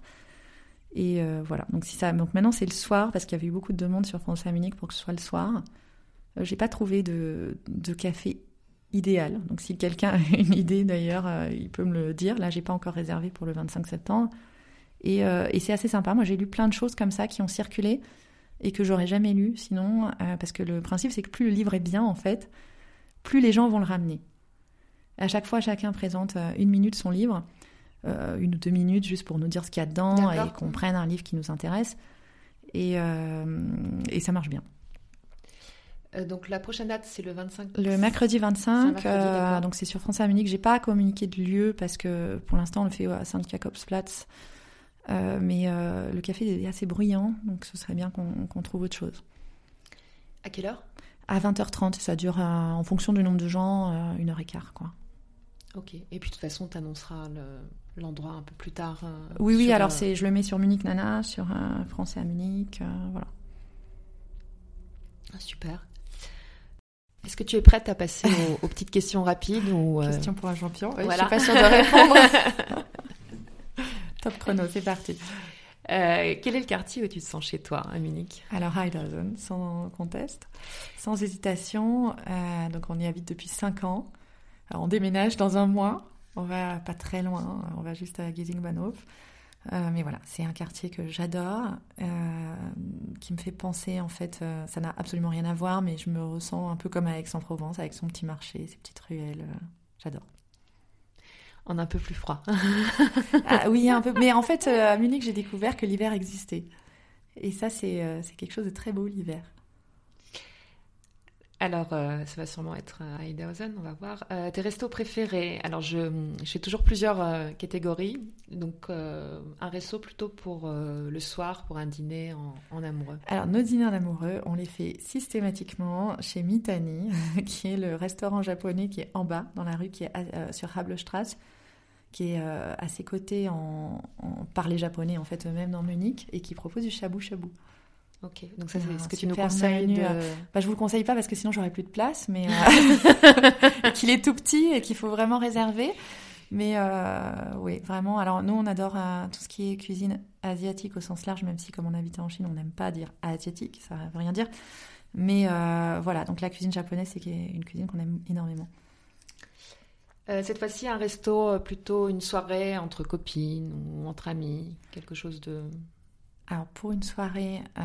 Et voilà. Donc maintenant c'est le soir parce qu'il y avait eu beaucoup de demandes sur François Munich pour que ce soit le soir. J'ai pas trouvé de, café idéal. Donc si quelqu'un a une idée d'ailleurs, euh, il peut me le dire. Là, j'ai pas encore réservé pour le 25 septembre. Et, euh, et c'est assez sympa. Moi, j'ai lu plein de choses comme ça qui ont circulé et que j'aurais jamais lu sinon, euh, parce que le principe, c'est que plus le livre est bien, en fait, plus les gens vont le ramener. À chaque fois, chacun présente une minute son livre, une ou deux minutes juste pour nous dire ce qu'il y a dedans et qu'on prenne un livre qui nous intéresse. Et, et ça marche bien. Euh, donc la prochaine date, c'est le 25. Le mercredi 25. Euh, donc c'est sur France à Munich. J'ai pas communiqué de lieu parce que pour l'instant on le fait à Saint-Jacobsplatz. Euh, mais le café est assez bruyant, donc ce serait bien qu'on trouve autre chose. À quelle heure? À 20h30. Ça dure en fonction du nombre de gens, une heure et quart, quoi. Ok. Et puis de toute façon, tu annonceras l'endroit un peu plus tard. oui, oui. Alors c'est, je le mets sur Munich Nana, sur Français à Munich, voilà. Ah, super. Est-ce que tu es prête à passer aux, petites questions rapides ou euh... Question pour un champion. Oui, voilà. Je suis pas sûre de répondre. Top chrono, c'est parti. Euh, quel est le quartier où tu te sens chez toi à Munich? Alors Heidhausen, sans conteste, sans hésitation. Euh, donc on y habite depuis 5 ans. On déménage dans un mois. On va pas très loin. On va juste à Giesing-Bahnhof. Euh, mais voilà, c'est un quartier que j'adore, qui me fait penser, en fait, ça n'a absolument rien à voir, mais je me ressens un peu comme à Aix-en-Provence, avec son petit marché, ses petites ruelles. j'adore. En un peu plus froid. ah, oui, un peu. Mais en fait, à Munich, j'ai découvert que l'hiver existait. Et ça, c'est quelque chose de très beau, l'hiver. Alors, euh, ça va sûrement être à Heidhausen, on va voir. Euh, tes restos préférés? Alors, fais toujours plusieurs euh, catégories. Donc, euh, un resto plutôt pour euh, le soir, pour un dîner en, en amoureux. Alors, nos dîners en amoureux, on les fait systématiquement chez Mitani, qui est le restaurant japonais qui est en bas, dans la rue, qui est euh, sur Hablestrasse, qui est euh, à ses côtés en, en- par les Japonais, en fait, eux-mêmes dans Munich, et qui propose du shabu-shabu. Ok, donc ça, c'est ce que tu nous conseilles de... euh, Bah, je vous le conseille pas parce que sinon j'aurais plus de place, mais euh, qu'il est tout petit et qu'il faut vraiment réserver. Mais euh, oui, vraiment. Alors nous, on adore euh, tout ce qui est cuisine asiatique au sens large, même si comme on habitait en Chine, on n'aime pas dire asiatique, ça veut rien dire. Mais voilà, donc la cuisine japonaise, c'est une cuisine qu'on aime énormément. Euh, cette fois-ci, un resto euh, plutôt une soirée entre copines ou entre amis, quelque chose de... Alors pour une soirée, euh,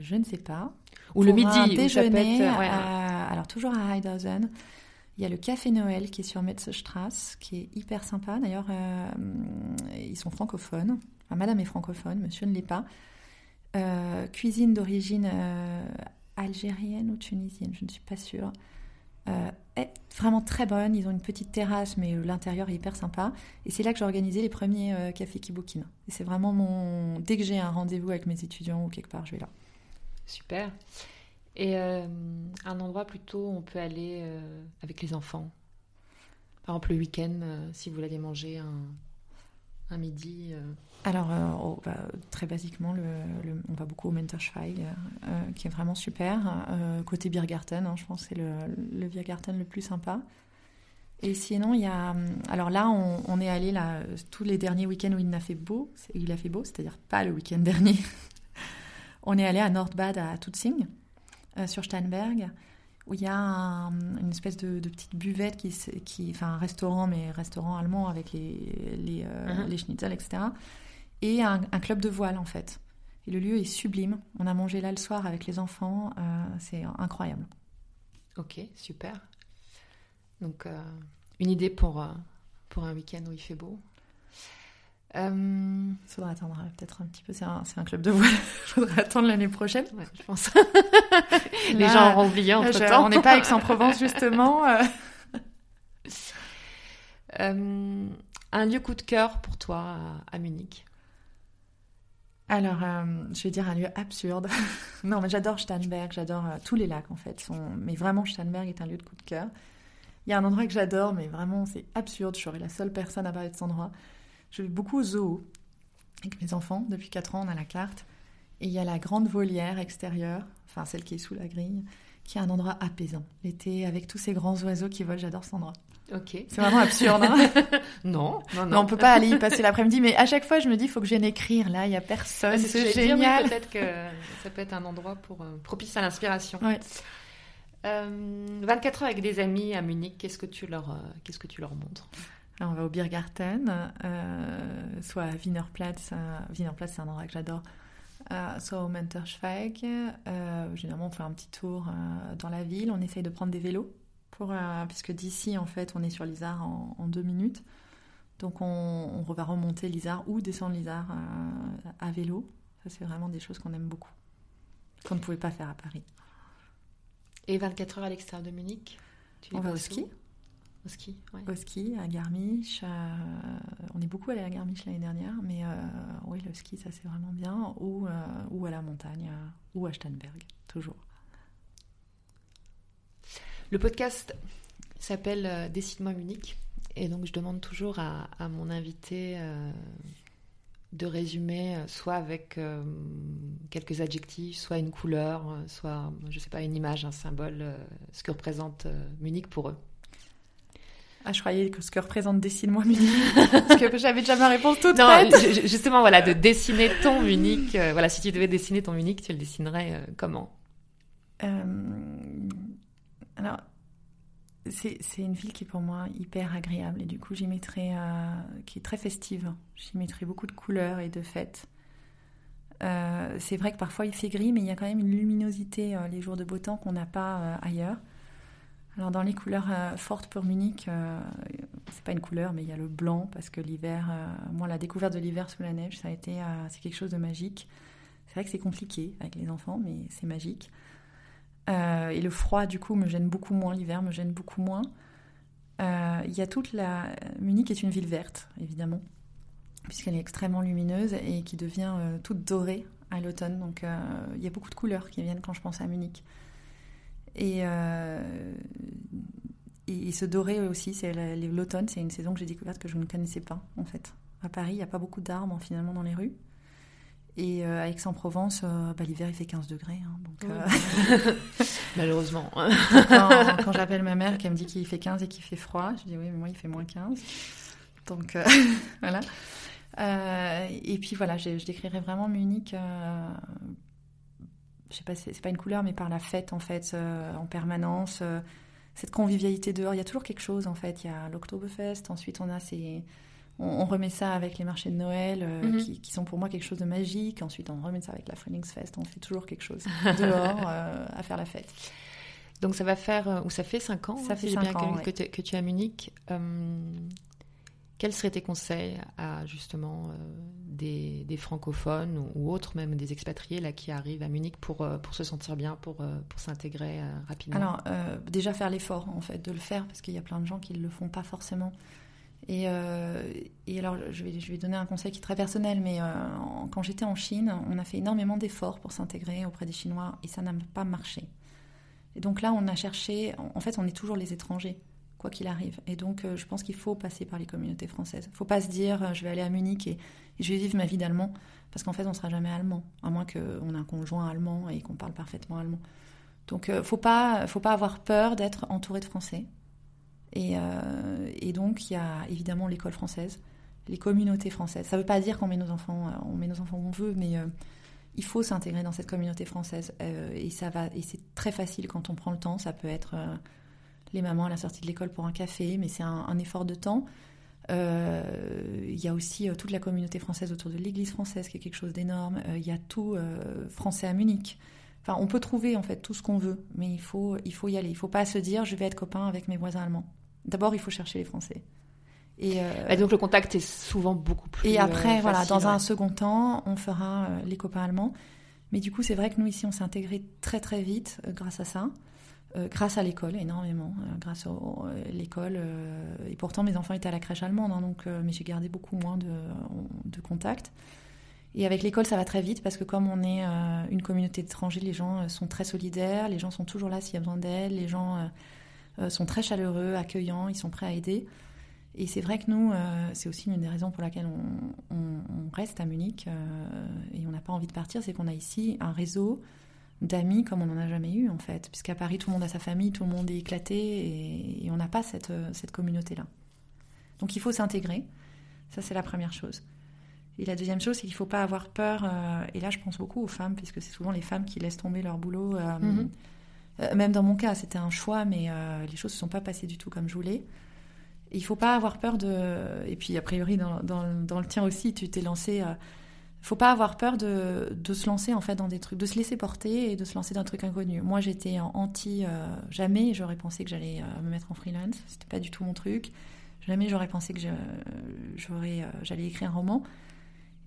je ne sais pas. Ou le Pour un midi, peut déjeuner, être, ouais, euh, alors toujours à Heidhausen, il y a le Café Noël qui est sur Metzstrasse, qui est hyper sympa. D'ailleurs, euh, ils sont francophones. Enfin, madame est francophone, monsieur ne l'est pas. Cuisine d'origine algérienne ou tunisienne, je ne suis pas sûre. Est vraiment très bonne. Ils ont une petite terrasse, mais l'intérieur est hyper sympa. Et c'est là que j'ai organisé les premiers euh, cafés Kibukin. Et c'est vraiment mon. Dès que j'ai un rendez-vous avec mes étudiants ou quelque part, je vais là. Super. Et euh, un endroit plutôt où on peut aller euh, avec les enfants? Par exemple, le week-end, si vous voulez aller manger un, midi. euh, Alors, euh, oh, bah, très basiquement, on va beaucoup au Menterschweig, euh, qui est vraiment super. Côté Biergarten, hein, je pense que c'est le, le Biergarten le plus sympa. Et sinon, il y a. hum, Alors là, on, est allé tous les derniers week-ends où il a fait beau, il a fait beau, c'est-à-dire pas le week-end dernier. on est allé à Nordbad à Tutzing, sur Steinberg, où il y a un- une espèce de, de petite buvette, qui, qui, enfin un restaurant, mais restaurant allemand avec les, les, euh, Mhm. les etc. Et un, un club de voile, en fait. Et le lieu est sublime. On a mangé là le soir avec les enfants. euh, c'est incroyable. Ok, super. Donc, euh, une idée pour, euh, pour un week-end où il fait beau? Euh, Il faudra attendre euh, peut-être un petit peu. C'est un, club de voile. Il faudra attendre l'année prochaine. ouais, je pense. Là, les gens auront oublié là, entre je- temps. on n'est pas à Aix-en-Provence, justement. euh. Euh, un lieu coup de cœur pour toi à, à Munich? Alors, euh, je vais dire un lieu absurde. non, mais j'adore Starnberg, j'adore euh, tous les lacs en fait. Sont... Mais vraiment, Starnberg est un lieu de coup de cœur. Il y a un endroit que j'adore, mais vraiment, c'est absurde. Je serais la seule personne à parler de cet endroit. Je vais beaucoup au zoo avec mes enfants. Depuis 4 ans, on a la carte. Et il y a la grande volière extérieure, enfin celle qui est sous la grille, qui est un endroit apaisant. L'été, avec tous ces grands oiseaux qui volent, j'adore cet endroit. Ok. C'est vraiment absurde. Hein Non, non, non. on peut pas aller y passer l'après-midi, mais à chaque fois, je me dis, il faut que je vienne écrire. Là, il y a personne. C'est génial. Peut-être que ça peut être un endroit pour, euh, propice à l'inspiration. Ouais. Euh, 24 heures avec des amis à Munich, qu'est-ce que tu leur, euh, qu'est-ce que tu leur montres? On va au Biergarten, euh, soit à Wienerplatz. euh, Wienerplatz, c'est un endroit que j'adore. Euh, soit au Menterschweig. Euh, généralement, on fait un petit tour euh, dans la ville. On essaye de prendre des vélos, pour, puisque d'ici, en fait, on est sur l'Isard en, en deux minutes. Donc, on, on va remonter l'Isard ou descendre l'Isard à vélo. Ça, c'est vraiment des choses qu'on aime beaucoup, qu'on ne pouvait pas faire à Paris. Et 24 heures à l'extérieur de Munich tu On va au ski. Au ski, ouais. Au ski, à Garmisch. euh, on est beaucoup allé à Garmisch l'année dernière, mais euh, oui, le ski, ça c'est vraiment bien. Ou, euh, ou à la montagne, euh, ou à Steinberg, toujours. Le podcast s'appelle Décide-moi Munich. Et donc, je demande toujours à, à mon invité de résumer, soit avec quelques adjectifs, soit une couleur, soit, je sais pas, une image, un symbole, ce que représente Munich pour eux. Ah, je croyais que ce que représente Dessine-moi Munich, parce que j'avais déjà ma réponse toute Non, faite. justement, voilà, de dessiner ton Munich. euh, voilà, si tu devais dessiner ton Munich, tu le dessinerais euh, comment? Euh, alors, c'est une ville qui est pour moi hyper agréable et du coup j'y mettrais, qui est très festive. J'y mettrais beaucoup de couleurs et de fêtes. Euh, c'est vrai que parfois il fait gris, mais il y a quand même une luminosité euh, les jours de beau temps qu'on n'a pas euh, ailleurs. Alors dans les couleurs euh, fortes pour Munich, euh, c'est pas une couleur, mais il y a le blanc parce que l'hiver, euh, moi la découverte de l'hiver sous la neige, ça a été, euh, c'est quelque chose de magique. C'est vrai que c'est compliqué avec les enfants, mais c'est magique. et le froid, du coup, me gêne beaucoup moins. L'hiver me gêne beaucoup moins. Il y a toute la. Munich est une ville verte, évidemment, puisqu'elle est extrêmement lumineuse et qui devient toute dorée à l'automne. Donc il y a beaucoup de couleurs qui viennent quand je pense à Munich. Et, et, ce doré aussi, c'est l'automne, c'est une saison que j'ai découverte que je ne connaissais pas en fait. À Paris, il n'y a pas beaucoup d'arbres finalement dans les rues. Et euh, à Aix-en-Provence, euh, bah, l'hiver il fait 15 degrés. Hein, donc, euh, Malheureusement. quand, j'appelle ma mère qui me dit qu'il fait 15 et qu'il fait froid, je dis oui, mais moi il fait moins 15. Donc voilà. et puis voilà, je, je décrirais vraiment Munich. Je sais pas, c'est pas une couleur, mais par la fête en fait, en permanence cette convivialité dehors. Il y a toujours quelque chose en fait. Il y a l'Oktoberfest, ensuite on a ces. On, remet ça avec les marchés de Noël euh, mhm. qui, sont pour moi quelque chose de magique. Ensuite, on remet ça avec la Frühlingsfest. On fait toujours quelque chose dehors euh, à faire la fête. Donc ça va faire, euh, ou ça fait 5 ans, ça fait si bien ans, que, que, tu es à Munich. Quels seraient tes conseils à justement euh, des, francophones ou, autres, même des expatriés là, qui arrivent à Munich pour, euh, pour se sentir bien, pour, euh, pour s'intégrer rapidement? Alors, déjà faire l'effort en fait de le faire, parce qu'il y a plein de gens qui ne le font pas forcément. Et, et, alors, je vais, je vais donner un conseil qui est très personnel, mais quand j'étais en Chine, on a fait énormément d'efforts pour s'intégrer auprès des Chinois et ça n'a pas marché. Et donc là, on a cherché, en fait, on est toujours les étrangers quoi qu'il arrive. Et donc, euh, je pense qu'il faut passer par les communautés françaises. Il ne faut pas se dire, euh, je vais aller à Munich et, je vais vivre ma vie d'allemand, parce qu'en fait, on ne sera jamais allemand, à moins qu'on ait un conjoint allemand et qu'on parle parfaitement allemand. Donc, il euh, ne faut pas, avoir peur d'être entouré de Français. Et, donc, il y a évidemment l'école française, les communautés françaises. Ça ne veut pas dire qu'on met nos enfants, on met nos enfants où on veut, mais il faut s'intégrer dans cette communauté française. et et c'est très facile quand on prend le temps. Ça peut être les mamans à la sortie de l'école pour un café, mais c'est un, effort de temps. Euh, il y a aussi euh, toute la communauté française autour de l'Église française, qui est quelque chose d'énorme. Euh, il y a tout français à Munich. Enfin, on peut trouver en fait tout ce qu'on veut, mais il faut, il faut y aller. Il ne faut pas se dire je vais être copain avec mes voisins allemands. D'abord, il faut chercher les Français. Et, donc le contact est souvent beaucoup plus. Et après, voilà, dans un second temps, on fera les copains allemands. Mais du coup, c'est vrai que nous ici, on s'est intégrés très très vite grâce à ça. Euh, grâce à l'école, énormément, euh, grâce à euh, l'école. et pourtant, mes enfants étaient à la crèche allemande, hein, donc, mais j'ai gardé beaucoup moins de, de contacts. Et avec l'école, ça va très vite parce que comme on est une communauté d'étrangers, les gens sont très solidaires, les gens sont toujours là s'il y a besoin d'aide, les gens sont très chaleureux, accueillants, ils sont prêts à aider. Et c'est vrai que nous, c'est aussi une des raisons pour laquelle on, on reste à Munich et on n'a pas envie de partir, c'est qu'on a ici un réseau d'amis comme on n'en a jamais eu en fait, puisqu'à Paris tout le monde a sa famille, tout le monde est éclaté et, on n'a pas cette, euh, cette communauté-là. Donc il faut s'intégrer, ça c'est la première chose. Et la deuxième chose, c'est qu'il ne faut pas avoir peur, euh, et là je pense beaucoup aux femmes, puisque c'est souvent les femmes qui laissent tomber leur boulot. Euh, mhm. même dans mon cas, c'était un choix, mais les choses ne se sont pas passées du tout comme je voulais. il ne faut pas avoir peur de... Et puis a priori, dans, dans, dans le tien aussi, tu t'es lancé faut pas avoir peur de, de, se lancer en fait dans des trucs, de se laisser porter et de se lancer dans un truc inconnu. Moi, j'étais anti euh, jamais j'aurais pensé que j'allais euh, me mettre en freelance. C'était pas du tout mon truc. Jamais j'aurais pensé que j'aurais, euh, j'allais écrire un roman.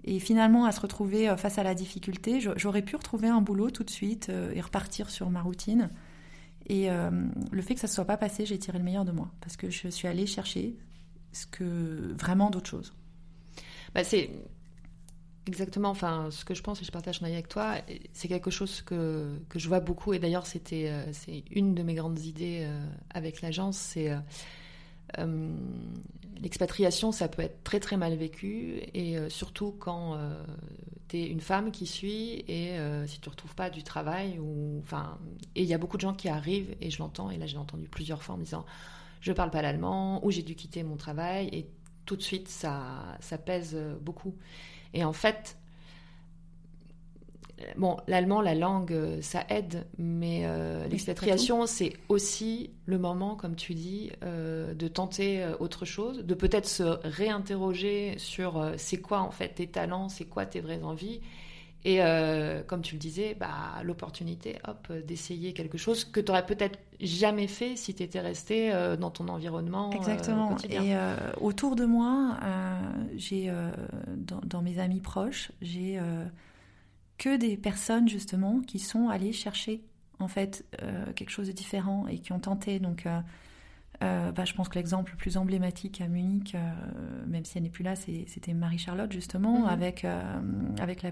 Et finalement, à se retrouver face à la difficulté, j'aurais pu retrouver un boulot tout de suite et repartir sur ma routine. Et le fait que ça ne soit pas passé, j'ai tiré le meilleur de moi parce que je suis allée chercher ce que vraiment d'autres choses. Bah c'est Exactement, enfin, ce que je pense et je partage avec toi, c'est quelque chose que, que, je vois beaucoup, et d'ailleurs c'était euh, c'est une de mes grandes idées euh, avec l'agence, c'est euh, l'expatriation, ça peut être très très mal vécu, et surtout quand tu es une femme qui suit, et si tu retrouves pas du travail, ou, enfin, et il y a beaucoup de gens qui arrivent, et je l'entends, et là j'ai entendu plusieurs fois en disant, je parle pas l'allemand, ou j'ai dû quitter mon travail, et tout de suite ça, ça pèse beaucoup. Et en fait, bon, l'allemand, la langue, euh, ça aide, mais euh, l'expatriation, c'est aussi le moment, comme tu dis, euh, de tenter autre chose, de peut-être se réinterroger sur c'est quoi en fait tes talents, c'est quoi tes vraies envies. Et comme tu le disais, bah, l'opportunité, hop, d'essayer quelque chose que tu aurais peut-être jamais fait si tu étais resté dans ton environnement. Exactement. Et autour de moi, j'ai dans, dans, mes amis proches, j'ai que des personnes justement qui sont allées chercher en fait, quelque chose de différent et qui ont tenté. Donc, bah, je pense que l'exemple le plus emblématique à Munich, même si elle n'est plus là, c'était Marie-Charlotte, justement, mhm. avec, avec la,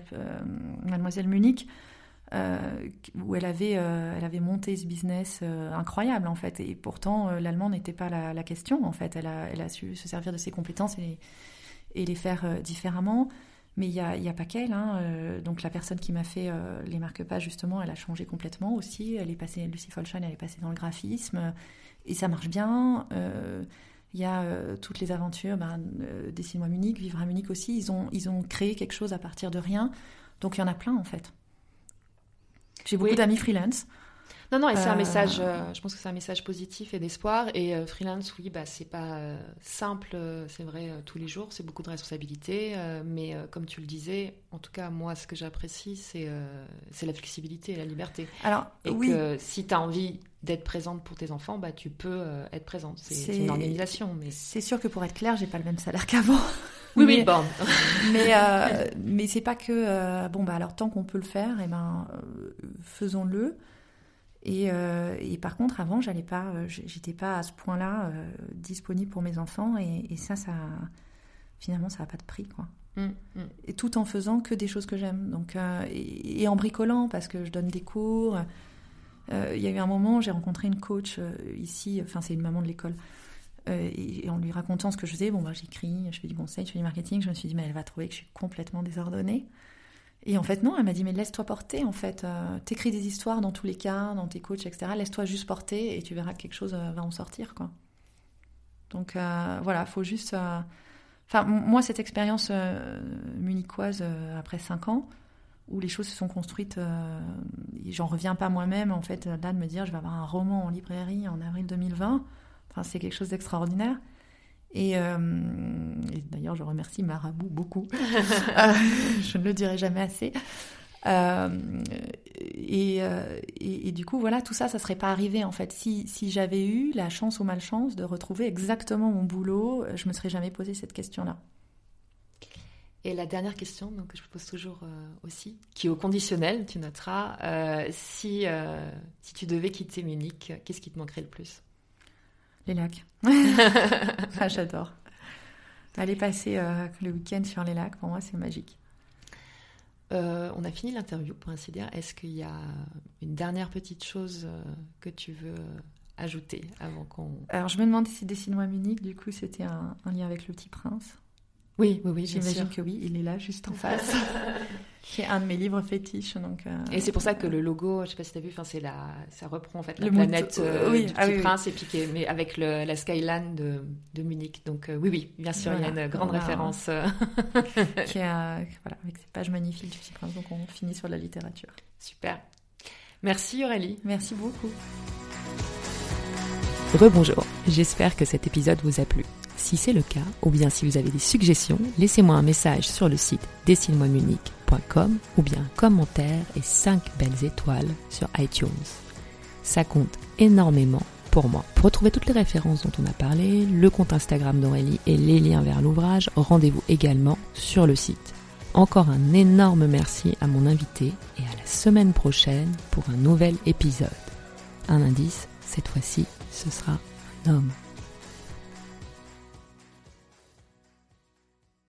Mademoiselle Munich. Où elle avait, elle avait monté ce business incroyable en fait et pourtant l'allemand n'était pas la, question en fait elle a, su se servir de ses compétences et, les faire euh, différemment. Mais il n'y a, a, pas qu'elle. Hein. Euh, donc la personne qui m'a fait euh, les marque-pages, justement, elle a changé complètement aussi. Elle est passée, Lucie Folstein, elle est passée dans le graphisme. Et ça marche bien. Il y a toutes les aventures, ben, Dessine-moi Munich, Vivre à Munich aussi. Ils ont, ils ont créé quelque chose à partir de rien. Donc il y en a plein, en fait. J'ai beaucoup d'amis freelance. Non, non, et c'est un euh, message, euh, je pense que c'est un message positif et d'espoir. Et euh, freelance, oui, bah, c'est pas simple, c'est vrai, tous les jours, c'est beaucoup de responsabilités. mais comme tu le disais, en tout cas, moi, ce que j'apprécie, c'est c'est la flexibilité et la liberté. Alors, et oui. que si tu as envie d'être présente pour tes enfants, bah, tu peux être présente. C'est une organisation. Mais... C'est sûr que pour être clair, j'ai pas le même salaire qu'avant. Oui, mais, oui, bon. mais mais c'est pas que bon bah alors tant qu'on peut le faire, et eh ben faisons-le. Euh, et, par contre, avant, j'allais pas, euh, j'étais pas à ce point-là euh, disponible pour mes enfants, et, ça, ça, finalement, ça n'a pas de prix, quoi. Mm, mm. Et tout en faisant que des choses que j'aime, donc et, en bricolant parce que je donne des cours. Il y a eu un moment, j'ai rencontré une coach ici, enfin c'est une maman de l'école, et, en lui racontant ce que je faisais, bon bah j'écris, je fais du conseil, je fais du marketing, je me suis dit mais elle va trouver que je suis complètement désordonnée. Et en fait, non, elle m'a dit, mais laisse-toi porter, en fait. Euh, t'écris des histoires dans tous les cas, dans tes coachs, etc. Laisse-toi juste porter et tu verras que quelque chose euh, va en sortir, quoi. Donc, euh, voilà, faut juste... Enfin, moi, cette expérience munichoise, après cinq ans, où les choses se sont construites, j'en reviens pas moi-même, en fait, là, de me dire, je vais avoir un roman en librairie en avril 2020. Enfin, c'est quelque chose d'extraordinaire. Euh, et, d'ailleurs, je remercie Marabout beaucoup. Euh, je ne le dirai jamais assez. Euh, et, et, du coup, voilà, tout ça, ça serait pas arrivé en fait. Si, si j'avais eu la chance ou malchance de retrouver exactement mon boulot, je me serais jamais posé cette question-là. Et la dernière question donc, que je pose toujours aussi, qui est au conditionnel, tu noteras, si, si tu devais quitter Munich, qu'est-ce qui te manquerait le plus? Les lacs. ah, j'adore. Aller passer euh, le week-end sur les lacs, pour moi, c'est magique. Euh, on a fini l'interview, pour ainsi dire. Est-ce qu'il y a une dernière petite chose euh, que tu veux ajouter avant qu'on... Alors, je me demandais si Dessine-moi Munich, du coup, c'était un, lien avec le petit prince. Oui, oui, oui, j'imagine que oui, il est là, juste en face. C'est un de mes livres fétiches. Donc, euh, et c'est pour ça que le logo, je sais pas si tu as vu, enfin, c'est la, ça reprend en fait la planète euh, oui. du ah Petit Prince, et puis mais avec le, la skyline de, de Munich. Donc euh, oui, oui, bien sûr, il y a une grande référence. Qui a, voilà, avec ces pages magnifiques du Petit Prince. Donc on finit sur la littérature. Super. Merci Aurélie. Merci beaucoup. Rebonjour, j'espère que cet épisode vous a plu. Si c'est le cas, ou bien si vous avez des suggestions, laissez-moi un message sur le site dessine-moi Munich ou bien un commentaire et 5 belles étoiles sur iTunes. Ça compte énormément pour moi. Pour retrouver toutes les références dont on a parlé, le compte Instagram d'Aurélie et les liens vers l'ouvrage, rendez-vous également sur le site. Encore un énorme merci à mon invité et à la semaine prochaine pour un nouvel épisode. Un indice, cette fois-ci, ce sera un homme.